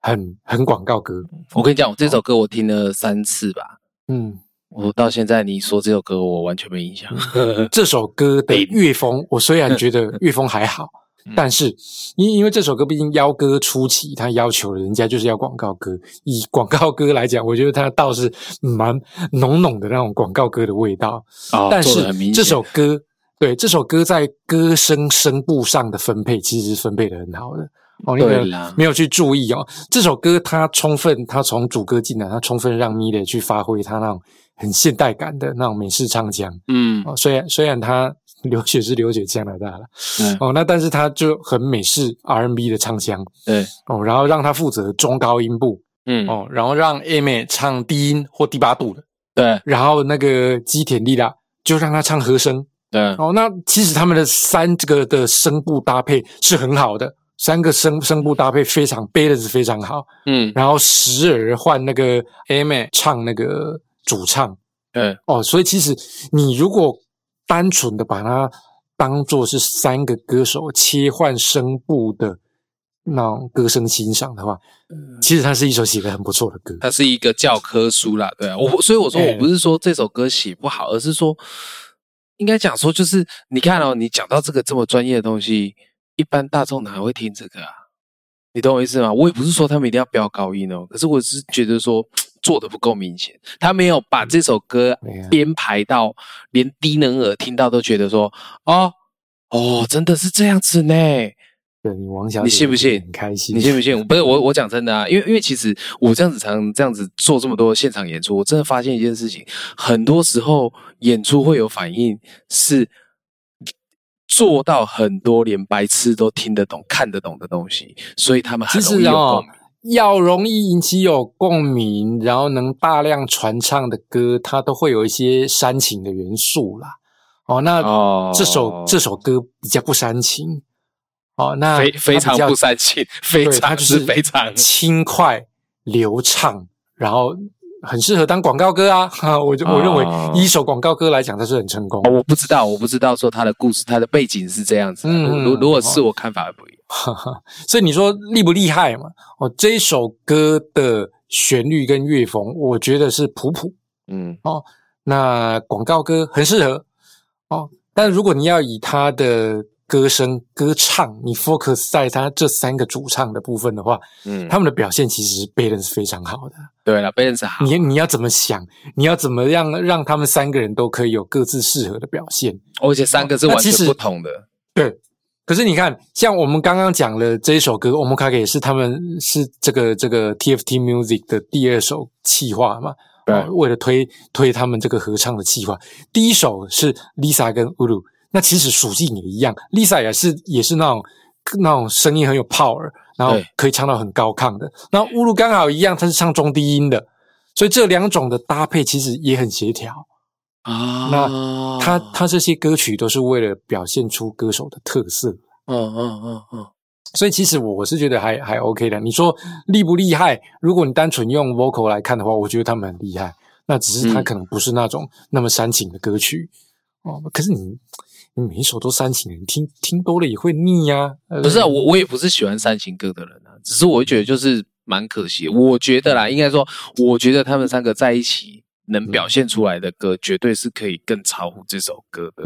很很广告歌。我跟你讲，我这首歌我听了三次吧。嗯，我到现在你说这首歌，我完全没印象。这首歌的乐风，我虽然 觉得乐风还好。但是，因因为这首歌毕竟邀歌初期，他要求人家就是要广告歌。以广告歌来讲，我觉得它倒是蛮浓浓的那种广告歌的味道。但是这首歌，对这首歌在歌声声部上的分配，其实是分配的很好的。哦，你没有没有去注意哦。这首歌它充分，它从主歌进来，它充分让米勒去发挥他那种很现代感的那种美式唱腔。嗯，哦，虽然虽然他。留学是流血加拿大了，哦，那但是他就很美式 R&B 的唱腔，对，哦，然后让他负责中高音部，嗯，哦，然后让 A 妹唱低音或第八度的，对，然后那个基田丽拉就让他唱和声，对，哦，那其实他们的三这个的声部搭配是很好的，三个声声部搭配非常 balance 非常好，嗯，然后时而换那个 A 妹唱那个主唱，对，哦，所以其实你如果单纯的把它当做是三个歌手切换声部的那种歌声欣赏的话，其实它是一首写的很不错的歌。它是一个教科书啦，对啊。我所以我说我不是说这首歌写不好，而是说应该讲说就是你看哦，你讲到这个这么专业的东西，一般大众哪会听这个啊？你懂我意思吗？我也不是说他们一定要飙高音哦，可是我是觉得说。做的不够明显，他没有把这首歌编排到连低能儿听到都觉得说，哦哦，真的是这样子呢。对你王小姐，你信不信？很开心，你信不信？不是我，我讲真的啊，因为因为其实我这样子常这样子做这么多现场演出，我真的发现一件事情，很多时候演出会有反应，是做到很多连白痴都听得懂、看得懂的东西，所以他们很容易有共鸣。要容易引起有共鸣，然后能大量传唱的歌，它都会有一些煽情的元素啦。哦，那这首这首歌比较不煽情。哦，那非非常不煽情，非常就是非常轻快流畅，然后。很适合当广告歌啊！哈，我就我认为一首广告歌来讲，它是很成功。我不知道，我不知道说它的故事、它的背景是这样子。嗯，如如果是我看法不一样。所以你说厉不厉害嘛？哦，这首歌的旋律跟乐风，我觉得是普普。嗯，哦，那广告歌很适合。哦，但如果你要以它的。歌声、歌唱，你 focus 在他这三个主唱的部分的话，嗯，他们的表现其实 balance 非常好的。对了，balance 好。你你要怎么想？你要怎么样让他们三个人都可以有各自适合的表现？而且三个是完全不同的。对。可是你看，像我们刚刚讲了这一首歌，我们卡给是他们是这个这个 TFT Music 的第二首企划嘛？对。为了推推他们这个合唱的企划，第一首是 Lisa 跟 Ulu。那其实属性也一样，Lisa 也是也是那种那种声音很有 power，然后可以唱到很高亢的。那乌鲁刚好一样，他是唱中低音的，所以这两种的搭配其实也很协调。啊，那他他这些歌曲都是为了表现出歌手的特色。嗯嗯嗯嗯，所以其实我我是觉得还还 OK 的。你说厉不厉害？如果你单纯用 vocal 来看的话，我觉得他们很厉害。那只是他可能不是那种那么煽情的歌曲哦。可是你你每一首都煽情，你听听多了也会腻呀。不是啊，我我也不是喜欢煽情歌的人啊，只是我会觉得就是蛮可惜。我觉得啦，应该说，我觉得他们三个在一起能表现出来的歌，绝对是可以更超乎这首歌的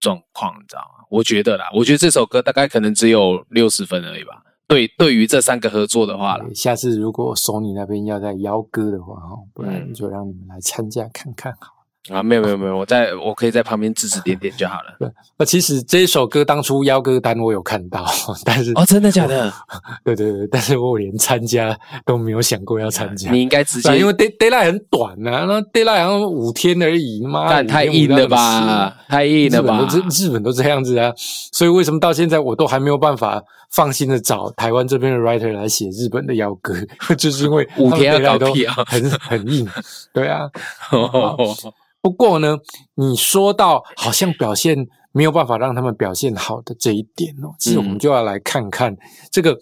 状况，你知道吗？我觉得啦，我觉得这首歌大概可能只有六十分而已吧。对，对于这三个合作的话了，下次如果索尼那边要再邀歌的话，哈，不然就让你们来参加看看好。啊，没有没有没有，我在我可以在旁边指指点点就好了。对，那其实这一首歌当初邀歌单我有看到，但是哦，真的假的？对对对，但是我连参加都没有想过要参加。你应该直接，因为 day day light 很短呐，那 day light 好像五天而已，妈太硬了吧，太硬了吧？日日本都这样子啊，所以为什么到现在我都还没有办法放心的找台湾这边的 writer 来写日本的妖歌，就是因为五天要搞屁啊，很很硬，对啊。不过呢，你说到好像表现没有办法让他们表现好的这一点哦，其实我们就要来看看这个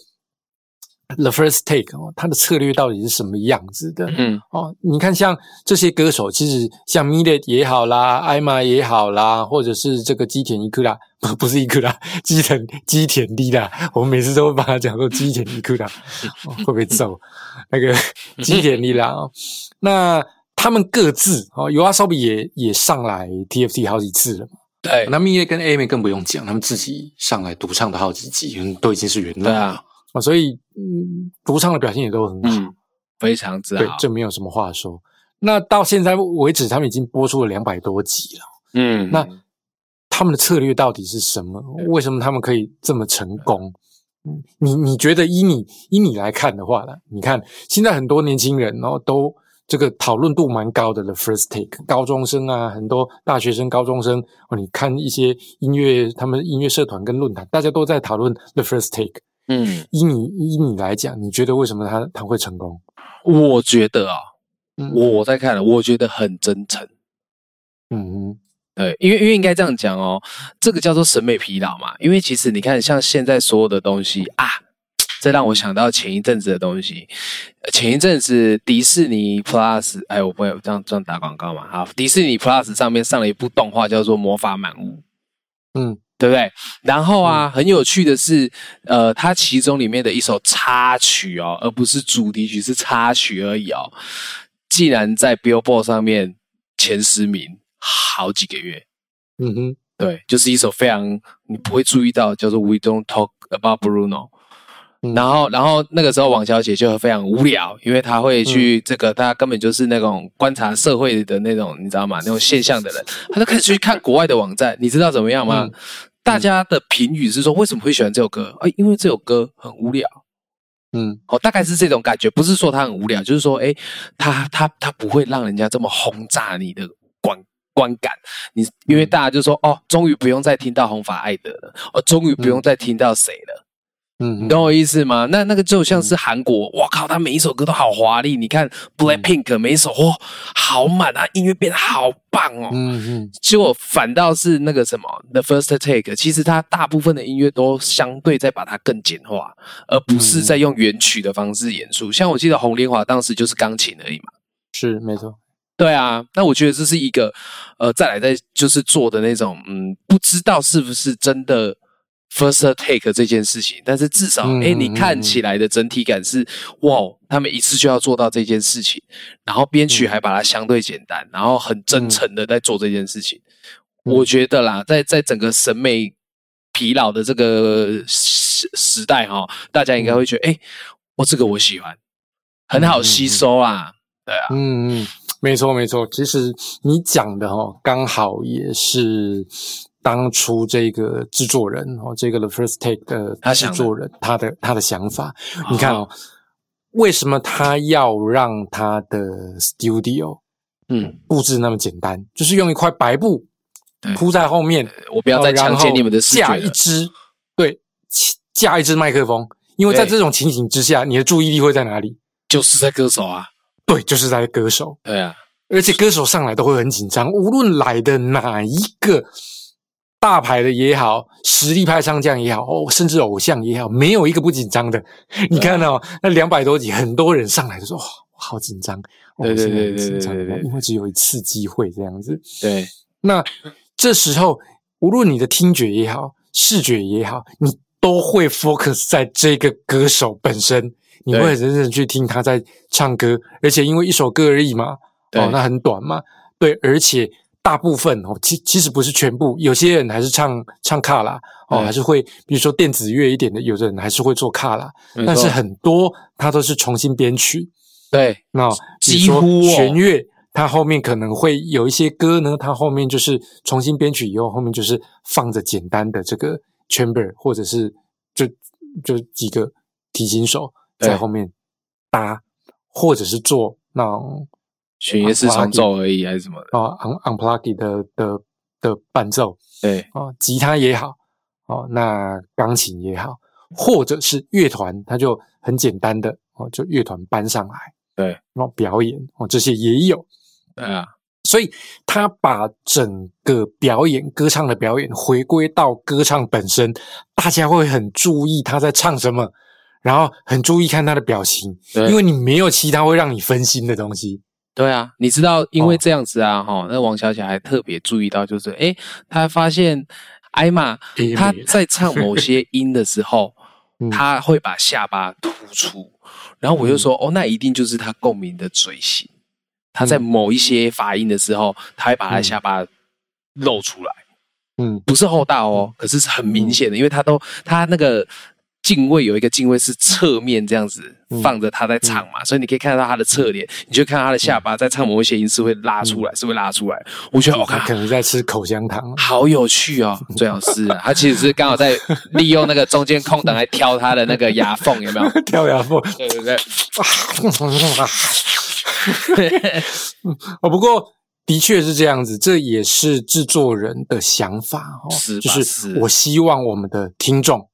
The First Take 哦，他的策略到底是什么样子的？嗯，哦，你看像这些歌手，其实像 m i l e 也好啦，艾玛也好啦，或者是这个基田一克拉，不不是一克拉，基田基田利啦，我们每次都会把它讲说基田一克啦，会不会揍那个基田利啦？哦，那。他们各自哦，尤阿烧比也也上来 TFT 好几次了嘛。对，那蜜月跟 A 妹更不用讲，他们自己上来独唱的好几集，都已经是元老了啊。所以，嗯，独唱的表现也都很好，非常之好。对，这没有什么话说。那到现在为止，他们已经播出了两百多集了。嗯，那他们的策略到底是什么？为什么他们可以这么成功？嗯，你你觉得，依你依你来看的话呢？你看现在很多年轻人，哦都。这个讨论度蛮高的，The First Take，高中生啊，很多大学生、高中生哦，你看一些音乐，他们音乐社团跟论坛，大家都在讨论 The First Take。嗯，以你以你来讲，你觉得为什么他他会成功？我觉得啊，我在看了，我觉得很真诚。嗯，对，因为因为应该这样讲哦，这个叫做审美疲劳嘛。因为其实你看，像现在所有的东西啊。这让我想到前一阵子的东西。前一阵子迪士尼 Plus，哎，我不会这样这样打广告嘛？好，迪士尼 Plus 上面上了一部动画，叫做《魔法满屋》。嗯，对不对？然后啊，很有趣的是，呃，它其中里面的一首插曲哦，而不是主题曲，是插曲而已哦，竟然在 Billboard 上面前十名好几个月。嗯哼，对，就是一首非常你不会注意到，叫做《We Don't Talk About Bruno》。然后，然后那个时候，王小姐就非常无聊，因为她会去这个，她根本就是那种观察社会的那种，你知道吗？那种 现象的人，她就开始去看国外的网站。你知道怎么样吗？大家的评语是说，为什么会喜欢这首歌？哎，因为这首歌很无聊。嗯，哦，大概是这种感觉，不是说它很无聊，就是说，哎，它它它不会让人家这么轰炸你的观观感。你因为大家就说，哦，终于不用再听到红发爱德了，哦，终于不用再听到谁了。嗯，你懂我意思吗？那那个就像是韩国，我靠，他每一首歌都好华丽。你看 Black Pink 每一首哇，好满啊，音乐变得好棒哦。嗯嗯，结果反倒是那个什么 The First Take，其实它大部分的音乐都相对在把它更简化，而不是在用原曲的方式演出。像我记得红莲华当时就是钢琴而已嘛。是没错。对啊，那我觉得这是一个呃，再来再就是做的那种，嗯，不知道是不是真的。First take 这件事情，但是至少，哎，你看起来的整体感是，哇，他们一次就要做到这件事情，然后编曲还把它相对简单，然后很真诚的在做这件事情。我觉得啦，在在整个审美疲劳的这个时时代哈，大家应该会觉得，哎，我这个我喜欢，很好吸收啊，对啊，嗯嗯，没错没错，其实你讲的哦，刚好也是。当初这个制作人哦，这个 The First Take 的制作人，他的他的想法，你看哦，为什么他要让他的 Studio 嗯。布置那么简单？就是用一块白布铺在后面，我不要再强奸你们的架一支对架一支麦克风，因为在这种情形之下，你的注意力会在哪里？就是在歌手啊。对，就是在歌手，对啊，而且歌手上来都会很紧张，无论来的哪一个大牌的也好，实力派上将也好，哦，甚至偶像也好，没有一个不紧张的。你看哦，那两百多集，很多人上来就说：“哇，我好紧张。”对对对对对对对。因为只有一次机会这样子。对。那这时候，无论你的听觉也好，视觉也好，你都会 focus 在这个歌手本身，你对。会很认真地去听他在唱歌，而且因为一首歌而已嘛，哦，那很短嘛，对，而且大部分哦，其其实不是全部，有些人还是唱唱卡拉哦，对还是会，比如说电子乐一点的，有的人还是会做卡拉，但是很多他都是重新编曲，对。那几乎弦乐，它后面可能会有一些歌呢，它后面就是重新编曲以后，后面就是放着简单的这个 chamber，或者是就就几个提琴手在后面搭，或者是做那种弦乐四重奏而已，还是什么的？哦 un unplugged 的的的伴奏对哦，吉他也好，哦，那钢琴也好，或者是乐团，它就很简单的哦，就乐团搬上来。对，然后表演哦，这些也有，对啊，所以他把整个表演、歌唱的表演回归到歌唱本身，大家会很注意他在唱什么，然后很注意看他的表情，因为你没有其他会让你分心的东西。对啊，你知道，因为哦。这样子啊，哈、那王小姐还特别注意到，就是，诶，她发现艾玛她在唱某些音的时候 嗯，她会把下巴突出，然后我就说，哦，那一定就是她共鸣的嘴型。她在嗯。某一些发音的时候，她会把她的下巴露出来，嗯。不是厚大哦，可是是很明显的，因为她都她那个敬畏有一个敬畏是侧面这样子嗯放着他在唱嘛，所以你可以看到他的侧脸，你就看到她的下巴在唱某一些音是会拉出来，是会拉出来。我觉得我他看可能在吃口香糖，好有趣哦，最好是啊，他其实是刚好在利用那个中间空档来挑他的那个牙缝，有没有？挑牙缝。对对对，哦，不过的确是这样子，这也是制作人的想法哦，就是是我希望我们的听众、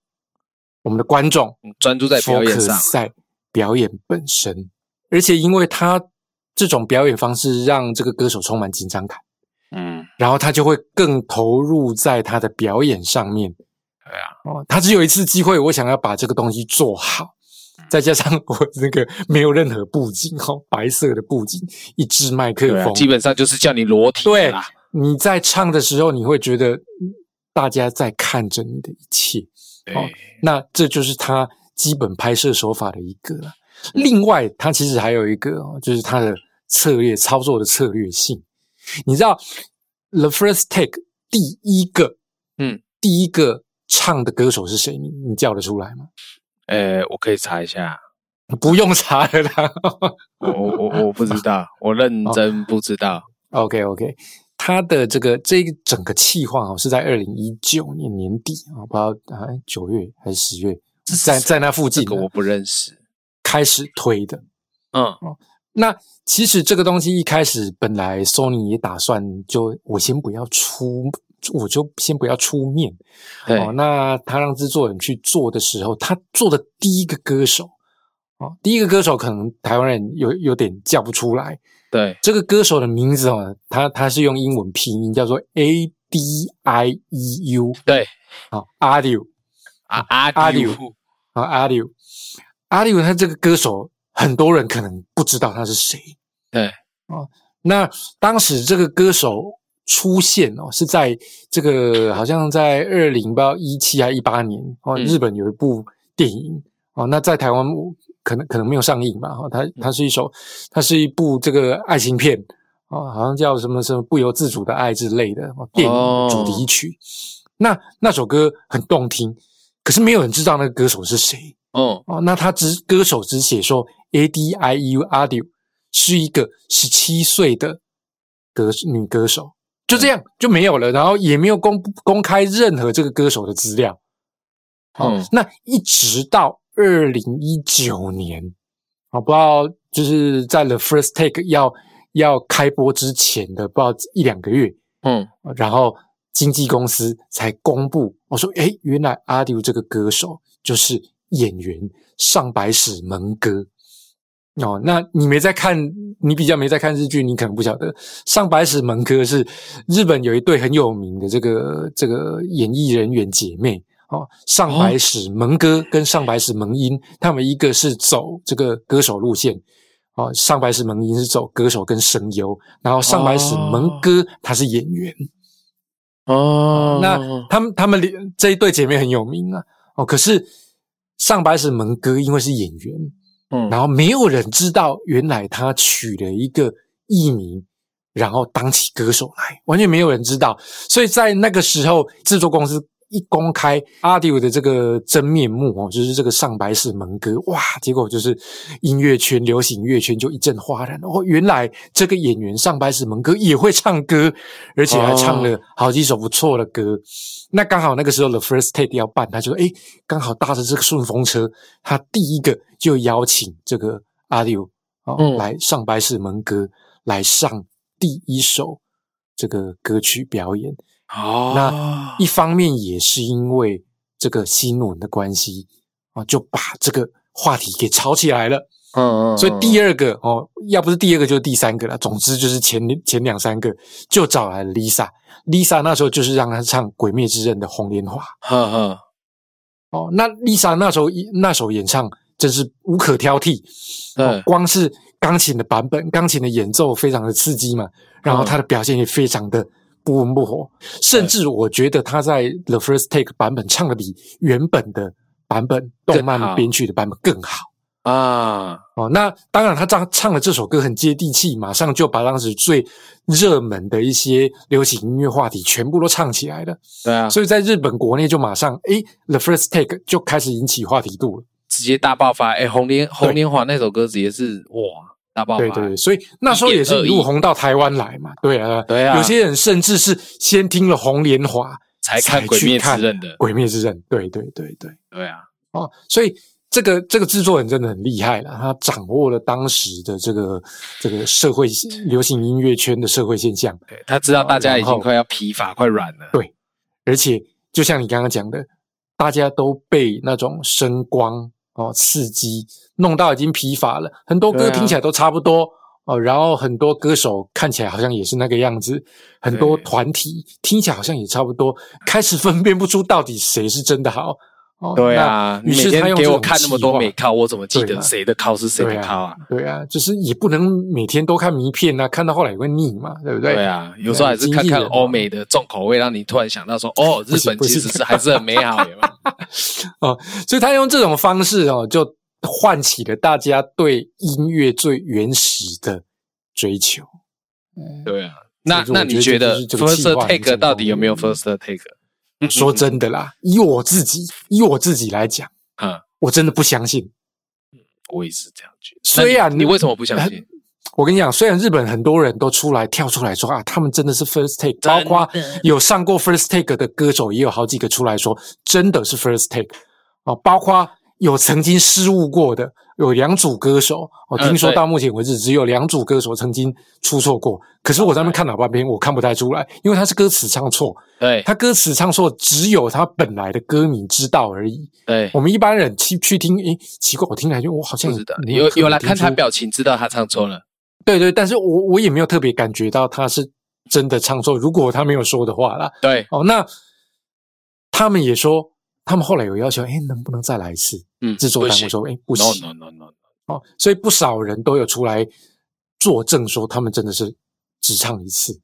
我们的观众专注在表演上在表演本身，而且因为他这种表演方式让这个歌手充满紧张感，嗯，然后他就会更投入在他的表演上面。对啊，哦，他只有一次机会，我想要把这个东西做好，再加上我那个没有任何布景哦，白色的布景，一支麦克风，啊，基本上就是叫你裸体对。你在唱的时候，你会觉得嗯大家在看着你的一切。对哦那这就是他基本拍摄手法的一个了。另外，他其实还有一个哦，就是他的策略操作的策略性。你知道，The First Take 第一个，嗯，第一个唱的歌手是谁？你你叫得出来吗？呃，我可以查一下，不用查了啦。我我我我不知道，我认 真不知道。OK OK，他的这个这个整个计划哦，是在二零一九年年底啊，不知道啊九月还是十月，在在那附近这个我不认识。开始推的。嗯，那其实这个东西一开始本来 Sony 也打算就我先不要出，我就先不要出面对，哦。那他让制作人去做的时候，他做的第一个歌手哦，第一个歌手可能台湾人有有点叫不出来。对，这个歌手的名字哦，他他是用英文拼音叫做 A D I E U 对，啊，Audio 啊阿阿迪柳啊 Audio 他这个歌手很多人可能不知道他是谁。对，那当时这个歌手出现哦，是在这个好像在二零不知道一七还一八年哦，嗯。日本有一部电影哦，那在台湾可能可能没有上映吧？哦，它它是一首，它是一部这个爱情片哦，好像叫什么什么不由自主的爱之类的哦，电影主题曲。那那首歌很动听，可是没有人知道那个歌手是谁。哦，哦，那他只歌手只写说 A D I U Audio 是一个十七岁的歌女歌手，就这样就没有了，然后也没有公公开任何这个歌手的资料。哦，嗯那一直到二零一九年，我不知道就是在 The First Take 要要开播之前的不知道一两个月，嗯，然后经纪公司才公布，我说，诶，原来阿迪这个歌手就是演员上白石萌歌。哦，那你没在看，你比较没在看日剧，你可能不晓得，上白石萌歌是日本有一对很有名的这个这个演艺人员姐妹哦，上白石萌歌跟上白石萌音，他们一个是走这个歌手路线，哦，上白石萌音是走歌手跟声优，然后上白石萌歌她是演员，哦，那他们他们这一对姐妹很有名啊，哦，可是上白石萌歌因为是演员。嗯然后没有人知道，原来他取了一个艺名，然后当起歌手来，完全没有人知道。所以在那个时候，制作公司一公开阿迪的这个真面目哦，就是这个上白石萌歌，哇！结果就是音乐圈、流行乐圈就一阵哗然。哦，原来这个演员上白石萌歌也会唱歌，而且还唱了好几首不错的歌。那刚好那个时候 The First Take 要办，他就说：“诶，刚好搭着这个顺风车，他第一个就邀请这个阿迪哦、嗯来上白石萌歌来上第一首这个歌曲表演。哦，那一方面也是因为这个新闻的关系啊，就把这个话题给炒起来了。嗯嗯，所以第二个哦，要不是第二个就是第三个了。总之就是前前两三个就找来了 Lisa。Lisa 那时候就是让她唱《鬼灭之刃》的《红莲华》呵呵，哦。那 Lisa 那时候那首演唱真是无可挑剔，嗯哦，光是钢琴的版本，钢琴的演奏非常的刺激嘛，然后她的表现也非常的不温不火，甚至我觉得他在 The First Take 版本唱的比原本的版本动漫编曲的版本更好。啊，哦，那当然，他唱唱的这首歌很接地气，马上就把当时最热门的一些流行音乐话题全部都唱起来了。对啊，所以在日本国内就马上，诶 t h e First Take 就开始引起话题度了。直接大爆发。诶，红莲红莲华那首歌直接是哇大爆发，对对对，所以那时候也是一路红到台湾来嘛。对啊，对啊有些人甚至是先听了《红莲华》才看《鬼灭之刃》的《鬼灭之刃》。对对对对，对啊，哦，所以。这个这个制作人真的很厉害了，他掌握了当时的这个这个社会流行音乐圈的社会现象，对他知道大家已经快要疲乏、快软了。对，而且就像你刚刚讲的，大家都被那种声光哦刺激弄到已经疲乏了，很多歌听起来都差不多、哦，然后很多歌手看起来好像也是那个样子，很多团体听起来好像也差不多，开始分辨不出到底谁是真的好。哦，对啊，于是你每天给我看那么多美靠，我怎么记得谁的靠是谁的靠啊？对啊，就是也不能每天都看迷片啊，看到后来也会腻嘛，对不对？对啊，有时候还是看看欧美的重口味，让你突然想到说，哦，日本其实是还是很美好，的嘛？哦，所以他用这种方式哦，就唤起了大家对音乐最原始的追求。对啊，那那你觉得 first take 到底有没有 first take？说真的啦，以我自己以我自己来讲，嗯，我真的不相信。我也是这样觉得。虽然你为什么不相信？我跟你讲，虽然日本很多人都出来跳出来说啊，他们真的是 first take，包括有上过 first take 的歌手也有好几个出来说真的是 first take 哦，包括有曾经失误过的有两组歌手，我、听说到目前为止只有两组歌手曾经出错过，可是我在那边看老半天，我看不太出来，因为他是歌词唱错，对他歌词唱错只有他本来的歌迷知道而已。对，我们一般人去去听，诶，奇怪，我听来就我好像不知道没有有来看他表情知道他唱错了。对对，但是我我也没有特别感觉到他是真的唱错。如果他没有说的话啦，对，哦，那他们也说，他们后来有要求，哎，能不能再来一次？嗯，制作单位行说，哎，不 no 行 no no no，哦，所以不少人都有出来作证说，他们真的是只唱一次。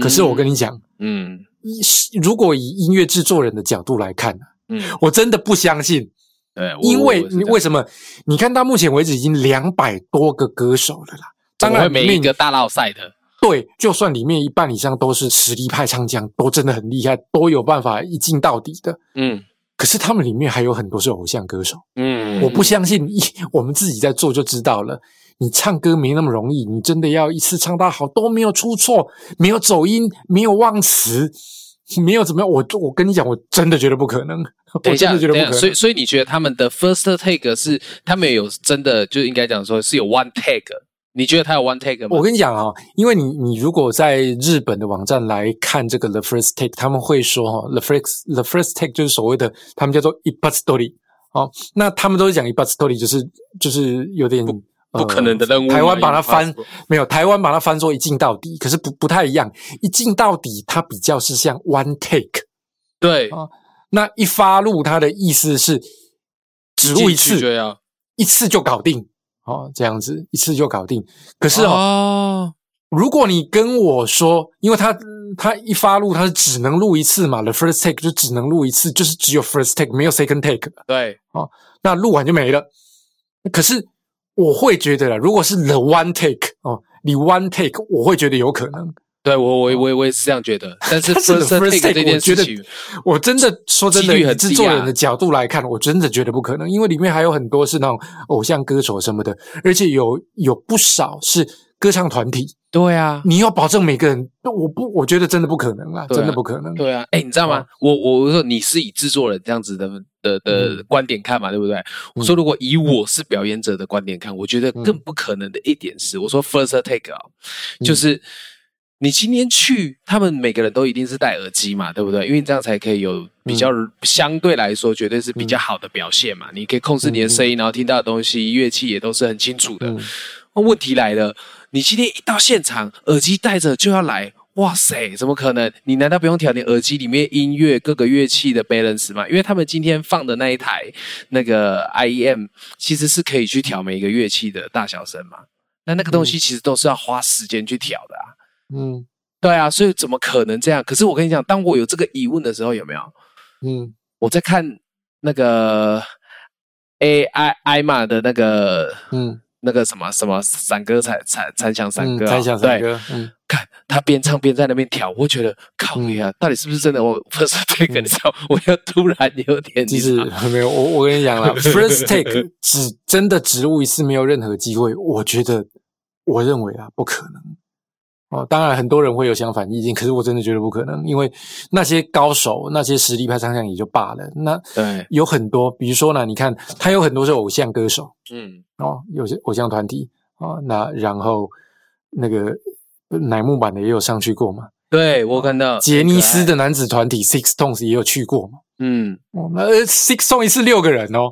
可是我跟你讲，嗯一如果以音乐制作人的角度来看，嗯，我真的不相信，对，因为为什么？你看到目前为止已经两百多个歌手了啦，当然每一个大闹赛的，对，就算里面一半以上都是实力派唱将，都真的很厉害，都有办法一镜到底的。嗯可是他们里面还有很多是偶像歌手，嗯，我不相信一 我们自己在做就知道了。你唱歌没那么容易，你真的要一次唱到好，都没有出错，没有走音，没有忘词，没有怎么样。我我跟你讲，我真的觉得不可能，我真的觉得不可能。所以所以你觉得他们的 first take 是他们有真的就应该讲说是有 one take？你觉得他有 one take 吗？我跟你讲啊、因为你你如果在日本的网站来看这个 the first take，他们会说哈、the first the first take 就是所谓的他们叫做一発 story 哦，那他们都是讲一発 story，就是就是有点不可能的任务。台湾把它翻没有，台湾把它翻作一镜到底，可是不不太一样。一镜到底，它比较是像 one take，对啊。那一发录，它的意思是只录一次，一次就搞定哦，这样子一次就搞定。可是哦，如果你跟我说，因为他他一发录，他是只能录一次嘛，the first take 就只能录一次，就是只有 first take，没有 second take。对，哦，那录完就没了。可是我会觉得，如果是 the one take 哦，你 one take，我会觉得有可能。对我，我我我也是这样觉得。但是 first take 这件事情，我真的说真的，以制作人的角度来看，我真的觉得不可能，因为里面还有很多是那种偶像歌手什么的，而且有有不少是歌唱团体。对啊，你要保证每个人，我不，我觉得真的不可能啊，真的不可能。对啊，哎，你知道吗？我我说你是以制作人这样子的的的观点看嘛，对不对？我说如果以我是表演者的观点看，我觉得更不可能的一点是，我说 first take 啊，就是你今天去，他们每个人都一定是戴耳机嘛，对不对？因为这样才可以有比较相对来说绝对是比较好的表现嘛，你可以控制你的声音，然后听到的东西，乐器也都是很清楚的。问题来了。你今天一到现场，耳机戴着就要来，哇塞，怎么可能？你难道不用调你耳机里面音乐各个乐器的 balance 吗？因为他们今天放的那一台那个 IEM，其实是可以去调每一个乐器的大小声嘛。那那个东西其实都是要花时间去调的啊。嗯，对啊，所以怎么可能这样？可是我跟你讲，当我有这个疑问的时候，有没有？嗯，我在看那个 AI 艾玛的那个，嗯。那个什么什么闪哥才才才响散歌，才响散歌。嗯，看他边唱边在那边跳，我觉得靠呀，到底是不是真的？我 first take 你知道，我要突然有点，其实没有。我我跟你讲了，first take 只真的植入一次，没有任何机会。我觉得，我认为啊，不可能。哦，当然很多人会有相反意见，可是我真的觉得不可能，因为那些高手、那些实力派唱将也就罢了，那对有很多，比如说呢，你看他有很多是偶像歌手，嗯，哦，有些偶像团体啊，那然后那个乃木坂的也有上去过嘛，对我看到杰尼斯的男子团体 Six Tones 也有去过嘛，嗯，哦，那 Six Tones 是六个人哦，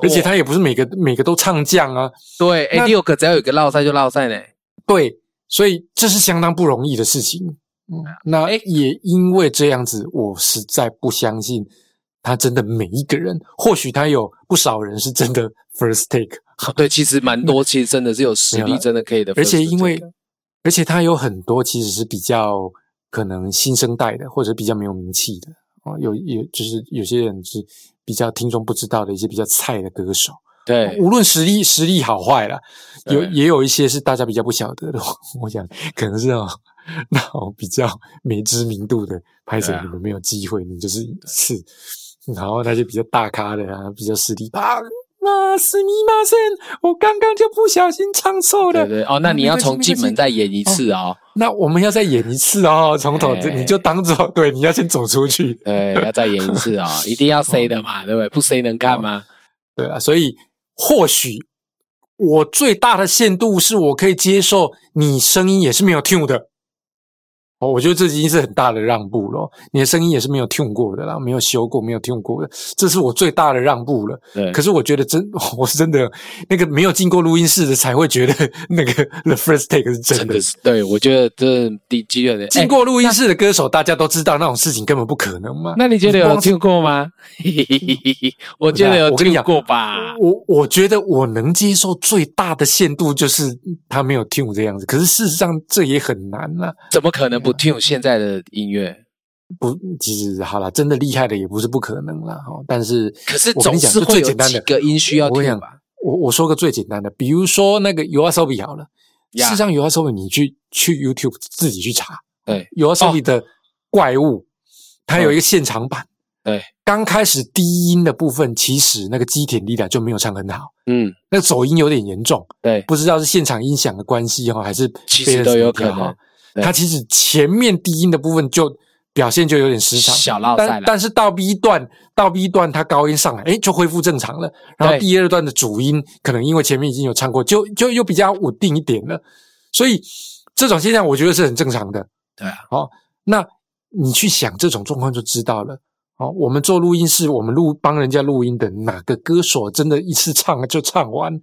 而且他也不是每个每个都唱将啊，对，哎，六个只要有个落赛就落赛嘞，对。所以这是相当不容易的事情，嗯，那也因为这样子，我实在不相信他真的每一个人，或许他有不少人是真的 first take，对，其实蛮多，其实真的是有实力，真的可以的，而且因为，而且他有很多其实是比较可能新生代的，或者比较没有名气的，哦，有有就是有些人是比较听众不知道的一些比较菜的歌手。对，无论实力实力好坏啦，有也有一些是大家比较不晓得的。我想可能是那种 那种比较没知名度的拍摄，你们没有机会，你就是是。然后那些比较大咖的啊，比较实力啊，那是密码声，我刚刚就不小心唱错了。对对哦，那你要从进门再演一次哦。那我们要再演一次哦，从头你就当做对，你要先走出去。对，要再演一次哦，一定要 C 的嘛，对不对？不 C 能看吗？对啊，所以。或许我最大的限度是我可以接受你声音也是没有听我的。我觉得这已经是很大的让步了。你的声音也是没有 tune 过的啦，没有修过，没有 tune 过的，这是我最大的让步了。对，可是我觉得真，我是真的那个没有进过录音室的才会觉得 那个 the first take 是真的。对，我觉得这第几个人进过录音室的歌手，大家都知道那种事情根本不可能嘛。那你觉得有听过吗？我觉得有听过吧。我我觉得我能接受最大的限度就是他没有 tune 这样子，可是事实上这也很难啊，怎么可能不？听现在的音乐，不，其实好了，真的厉害的也不是不可能了哈。但是，可是总是会有几个音需要听吧？我我说个最简单的，比如说那个 U R S O B 好了，事实上 U R S O B 你去去 YouTube 自己去查，对 U R S O B 的怪物，它有一个现场版。对，刚开始低音的部分，其实那个基田力量就没有唱很好，嗯，那走音有点严重。对，不知道是现场音响的关系哈，还是其实都有可能。他其实前面低音的部分就表现就有点失常，小落但但是到 B 段到 B 段，他高音上来，哎，就恢复正常了。然后第二段的主音可能因为前面已经有唱过，就就又比较稳定一点了。所以这种现象我觉得是很正常的。对啊，好，那你去想这种状况就知道了。好，我们做录音室，我们录帮人家录音的哪个歌手真的一次唱就唱完？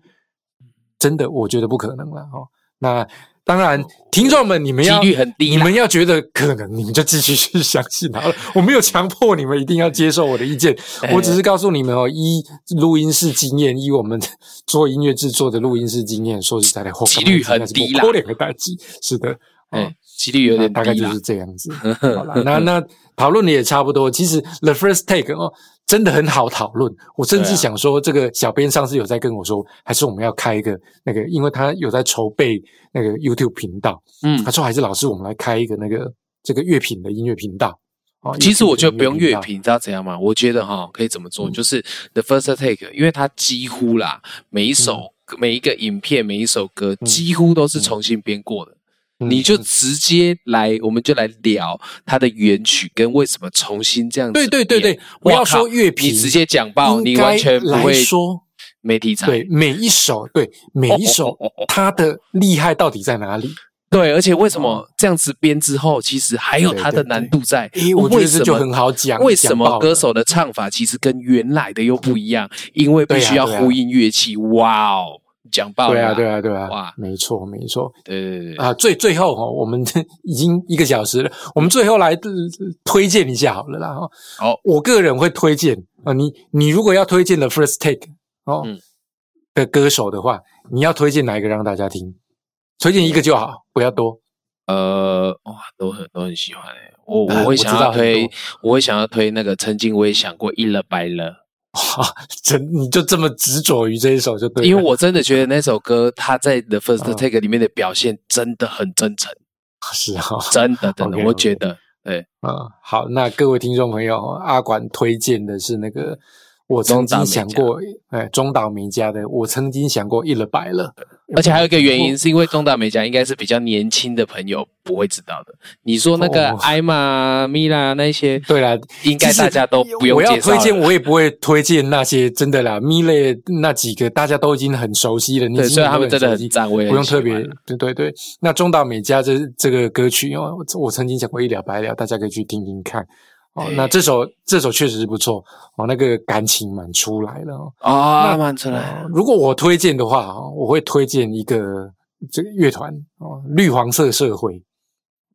真的我觉得不可能了哦。那当然，听众们你们要几率很低你们要觉得可能，你们就继续去相信好了。我没有强迫你们一定要接受我的意见，哎我只是告诉你们哦，依录音室经验，依我们做音乐制作的录音室经验，说实在的，几率很低啦多两个代机，是的，哎哦，几率有点大概就是。这样子。好了，那那讨论的也差不多。其实 The First Take 哦，真的很好讨论。我甚至想说，这个小编上次有在跟我说，还是我们要开一个那个，因为他有在筹备那个 YouTube 频道。嗯他说还是老师，我们来开一个那个这个乐品的音乐频道。哦其实我觉得不用乐频道评，你知道怎样吗？我觉得哈可以怎么做，就是 The First Take，因为它几乎啦，每一首、每一个影片、每一首歌几乎都是重新编过的。嗯你就直接来，我们就来聊它的原曲跟为什么重新这样子对对对对不要说乐评你直接讲爆，你完全不会说。没题材。对每一首，对每一首哦哦哦哦，它的厉害到底在哪里？对，而且为什么这样子编之后，其实还有它的难度在？为什么得就很好讲。为什么歌手的唱法其实跟原来的又不一样？因为必须要呼应乐器。哇哦，讲爆了啦！对啊，对啊，对啊，哇没错，没错对对对对啊！最最后哈，我们 已经一个小时了，我们最后来呃推荐一下好了啦哈。好，我个人会推荐啊，你你如果要推荐的 First Take 哦嗯的歌手的话，你要推荐哪一个让大家听？推荐一个就好，不要多。呃，哇，都很都很喜欢诶。我呃我会想要推多，我会想要推那个曾经我也想过一了百了，哇，真你就这么执着于这一首就对了，因为我真的觉得那首歌他在 The First 嗯。Take 里面的表现真的很真诚，是啊，真的真的我觉得对。嗯，好，那各位听众朋友，阿管推荐的是那个我曾经想过，哎，中岛美嘉的，我曾经想过一了百了，而且还有一个原因，是因为中岛美嘉应该是比较年轻的朋友不会知道的。你说那个哦艾玛、米拉那些，对啦，应该大家都不用我要介绍了推荐，我也不会推荐那些真的啦，米勒那几个大家都已经很熟悉了，对，年轻人虽然他们真的很赞，我也不用特别对对对。那中岛美嘉这这个歌曲因为我曾经讲过一了百了，大家可以去听听看。哦，那这首这首确实是不错哦，那个感情蛮出来了哦。啊，慢出来哦，如果我推荐的话哦，我会推荐一个这个乐团哦，绿黄色社会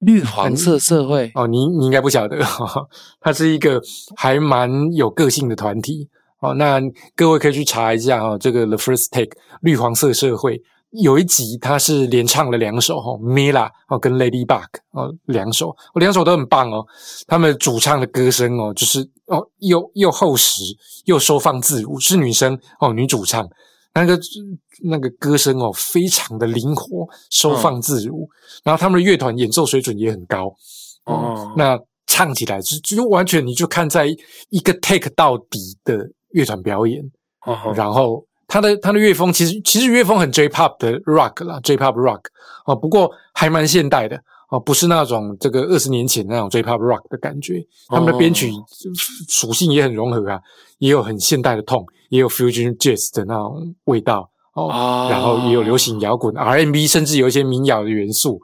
绿黄色社会哦，你你应该不晓得，哈，它是一个还蛮有个性的团体哦。那各位可以去查一下哦，这个 The First Take 绿黄色社会有一集，他是连唱了两首哦，Mila 哦跟 Lady Bug 哦两首，哦两首都很棒哦。他们主唱的歌声哦，就是哦又又厚实又收放自如，是女生哦女主唱。那个那个歌声哦，非常的灵活，收放自如。然后他们的乐团演奏水准也很高哦。哦那唱起来就就完全你就看在一个 take 到底的乐团表演，哦然后他的他的乐风其实其实乐风很 J-pop 的 rock 啦，J-pop rock 哦，不过还蛮现代的哦，不是那种这个二十年前那种 J-pop rock 的感觉。他们的编曲属性也很融合啊，也有很现代的痛，也有 fusion jazz 的那种味道哦，哦然后也有流行摇滚、R&B，甚至有一些民谣的元素。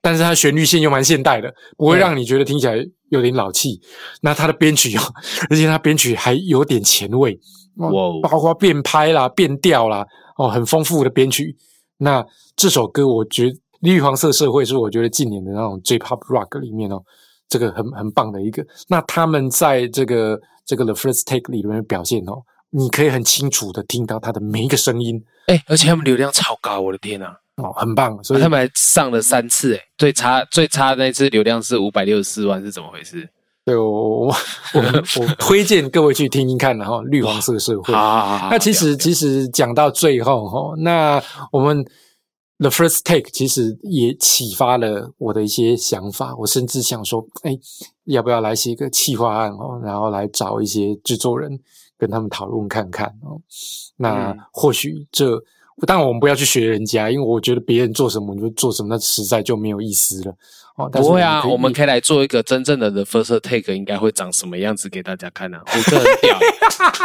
但是它旋律线又蛮现代的，不会让你觉得听起来有点老气。那它的编曲哦，而且它编曲还有点前卫，哦哇哦包括变拍啦、变调啦，哦，很丰富的编曲。那这首歌，我觉得《绿黄色社会》是我觉得近年的那种 J-pop rock 里面哦，这个很很棒的一个。那他们在这个这个 The First Take 里面的表现哦，你可以很清楚的听到他的每一个声音哎，而且他们流量超高，我的天呐！哦，很棒。所以他们还上了三次，哎，最差最差那次流量是五百六十四万，是怎么回事？对我我我我推荐各位去听听看，然后绿黄色社会。啊那其实其实讲到最后哈，那我们 The First Take 其实也启发了我的一些想法。我甚至想说，哎，要不要来写一个企划案哦，然后来找一些制作人跟他们讨论看看哦。那嗯或许这当然我们不要去学人家，因为我觉得别人做什么你就做什么，那实在就没有意思了哦。不会啊，我们可以来做一个真正的 the first take，应该会长什么样子给大家看啊？我这很屌，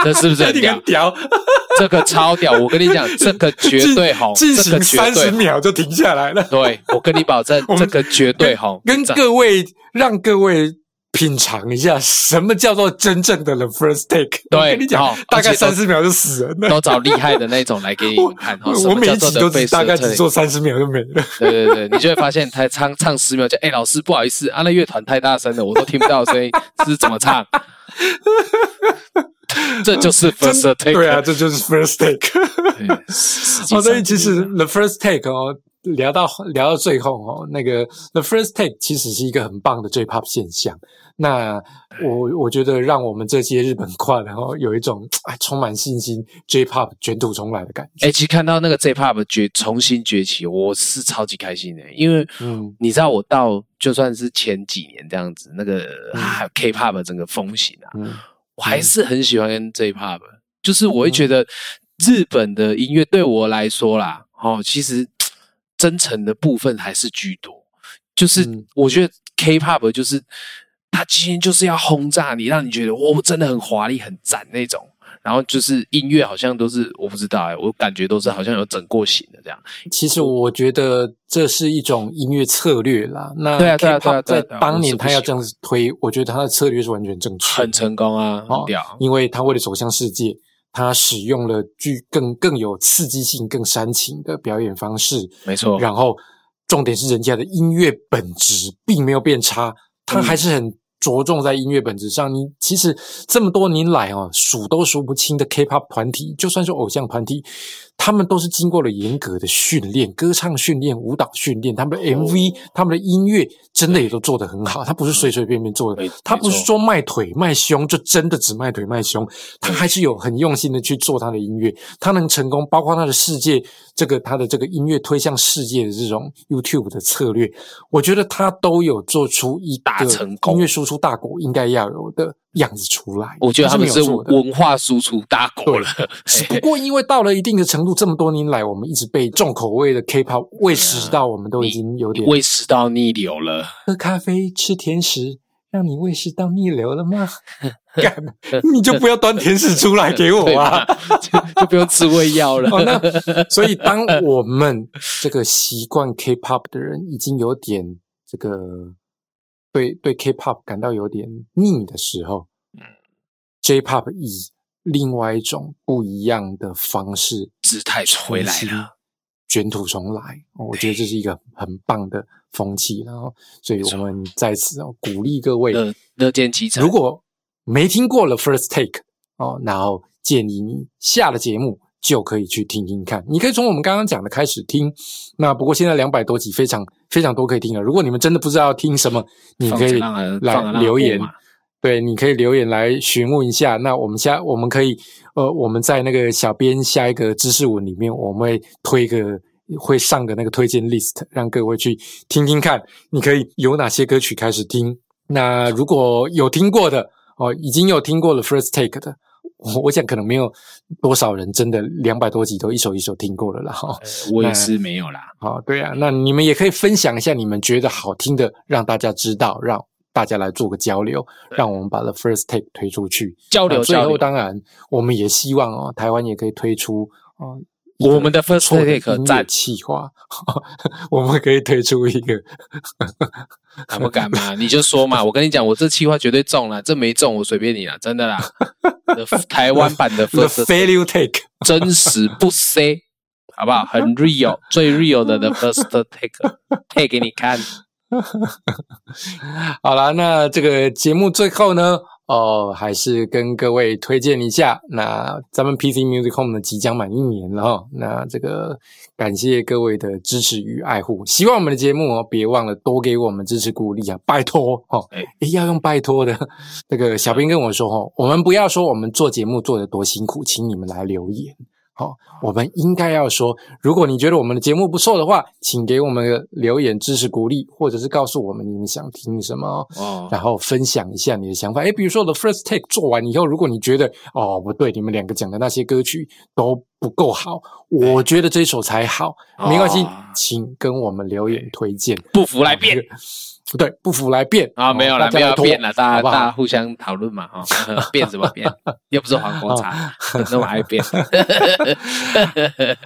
这是不是很 屌？屌，这个超屌！我跟你讲，这个绝对红，进这个绝行三十。秒就停下来了。对，我跟你保证 这个绝对红。跟各位让各位品尝一下什么叫做真正的 the first take。对跟你讲，大概三十秒就死人了。都找厉害的那种来给你 看。哦什我每一集都大概只做三十秒就没了。对对对，你就会发现他唱唱十秒就，哎、老师不好意思啊，那乐团太大声了，我都听不到声音，是怎么唱？这就是 first take。对啊，这就是 first take。对，实际 哦，所以其实 the first take 哦，聊到聊到最后哦，那个 the first take 其实是一个很棒的 J-pop 现象。那我我觉得让我们这些日本跨然后有一种哎充满信心 J-pop 卷土重来的感觉。哎、其实看到那个 J-pop 崛重新崛起，我是超级开心的，因为嗯。你知道，我到就算是前几年这样子，那个、啊 K-pop 整个风行啊，嗯。我还是很喜欢 J-pop，就是我会觉得日本的音乐对我来说啦，哦，其实真诚的部分还是居多。就是嗯我觉得 K-pop 就是他今天就是要轰炸你，让你觉得哇，真的很华丽、很赞那种。然后就是音乐好像都是我不知道哎、我感觉都是好像有整过型的这样。其实我觉得这是一种音乐策略啦。那对啊对啊对啊对啊当年他要这样子推，我觉得他的策略是完全正确的，很成功啊，很。因为他为了走向世界，他使用了具更更有刺激性、更煽情的表演方式。没错，然后重点是人家的音乐本质并没有变差，他嗯还是很着重在音乐本质上。你其实这么多年来哦，数都数不清的 K-pop 团体，就算是偶像团体，他们都是经过了严格的训练，歌唱训练、舞蹈训练，他们的 MV、他们的音乐真的也都做得很好。他不是随随便便做的没，他不是说卖腿卖胸就真的只卖腿卖胸，他还是有很用心的去做他的音乐。他能成功，包括他的世界这个他的这个音乐推向世界的这种 YouTube 的策略，我觉得他都有做出一大成功音乐输出大国应该要有的样子出来。我觉得他们是。文化输出大国了。只不过因为到了一定的程度，这么多年来，我们一直被重口味的 K-pop 喂食到，我们都已经有点喂食到逆流了。喝咖啡吃甜食，让你喂食到逆流了吗？干，你就不要端甜食出来给我啊！就就不用吃胃药了。哦，那所以当我们这个习惯 K-pop 的人已经有点这个对对 K-pop 感到有点腻的时候嗯，J-pop 以另外一种不一样的方式姿态回来了，卷土重来。哦我觉得这是一个很棒的风气，然后所以我们在此哦鼓励各位，乐乐见其成。如果没听过了 First Take 哦，然后建议你下了节目就可以去听听看。你可以从我们刚刚讲的开始听。那不过现在两百多集，非常非常多可以听的。如果你们真的不知道要听什么，你可以来留言。对，你可以留言来询问一下。那我们下我们可以呃，我们在那个小编下一个知识文里面，我们会推个会上个那个推荐 list，让各位去听听看，你可以有哪些歌曲开始听。那如果有听过的哦，已经有听过了 First Take 的，我我想可能没有多少人真的两百多集都一首一首听过了啦。哈、我也是没有啦。好，对啊，那你们也可以分享一下你们觉得好听的，让大家知道，让大家来做个交流，让我们把 The First Take 推出去。交流最后，当然我们也希望哦，台湾也可以推出哦。我们的 First Take 音乐赞企划，我们可以推出一个 敢不敢嘛？你就说嘛，我跟你讲，我这企划绝对中了，这没中我随便你啦，真的啦。台湾版的 First Failure Take。真实不 say，好不好？很 real，最 real 的 The First Take，take 给你看。好了，那这个节目最后呢，哦，还是跟各位推荐一下，那咱们 PC Music Home 呢即将满一年了哈，那这个感谢各位的支持与爱护，希望我们的节目哦，别忘了多给我们支持鼓励啊，拜托哦，哎诶要用拜托的。这个小兵跟我说哦，我们不要说我们做节目做的多辛苦，请你们来留言。好、我们应该要说，如果你觉得我们的节目不错的话，请给我们留言支持鼓励，或者是告诉我们你们想听什么哦。哦，然后分享一下你的想法。诶，比如说 The first take 做完以后，如果你觉得哦不对，你们两个讲的那些歌曲都不够好，我觉得这首才好，没关系哦，请跟我们留言推荐。不服来辩对，不服来辩啊！没有了，没有辩了，大家大家互相讨论嘛啊！辩什么辩？又不是黄国茶，那么爱辩。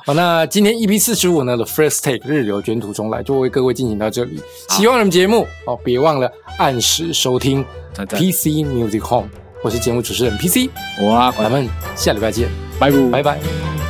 好，那今天 EP 四十五呢的 First Take 日流卷土重来就为各位进行到这里。喜欢我们节目哦，别忘了按时收听 PC Music Home，我是节目主持人 PC，我啊，咱们下礼拜见，拜拜拜拜。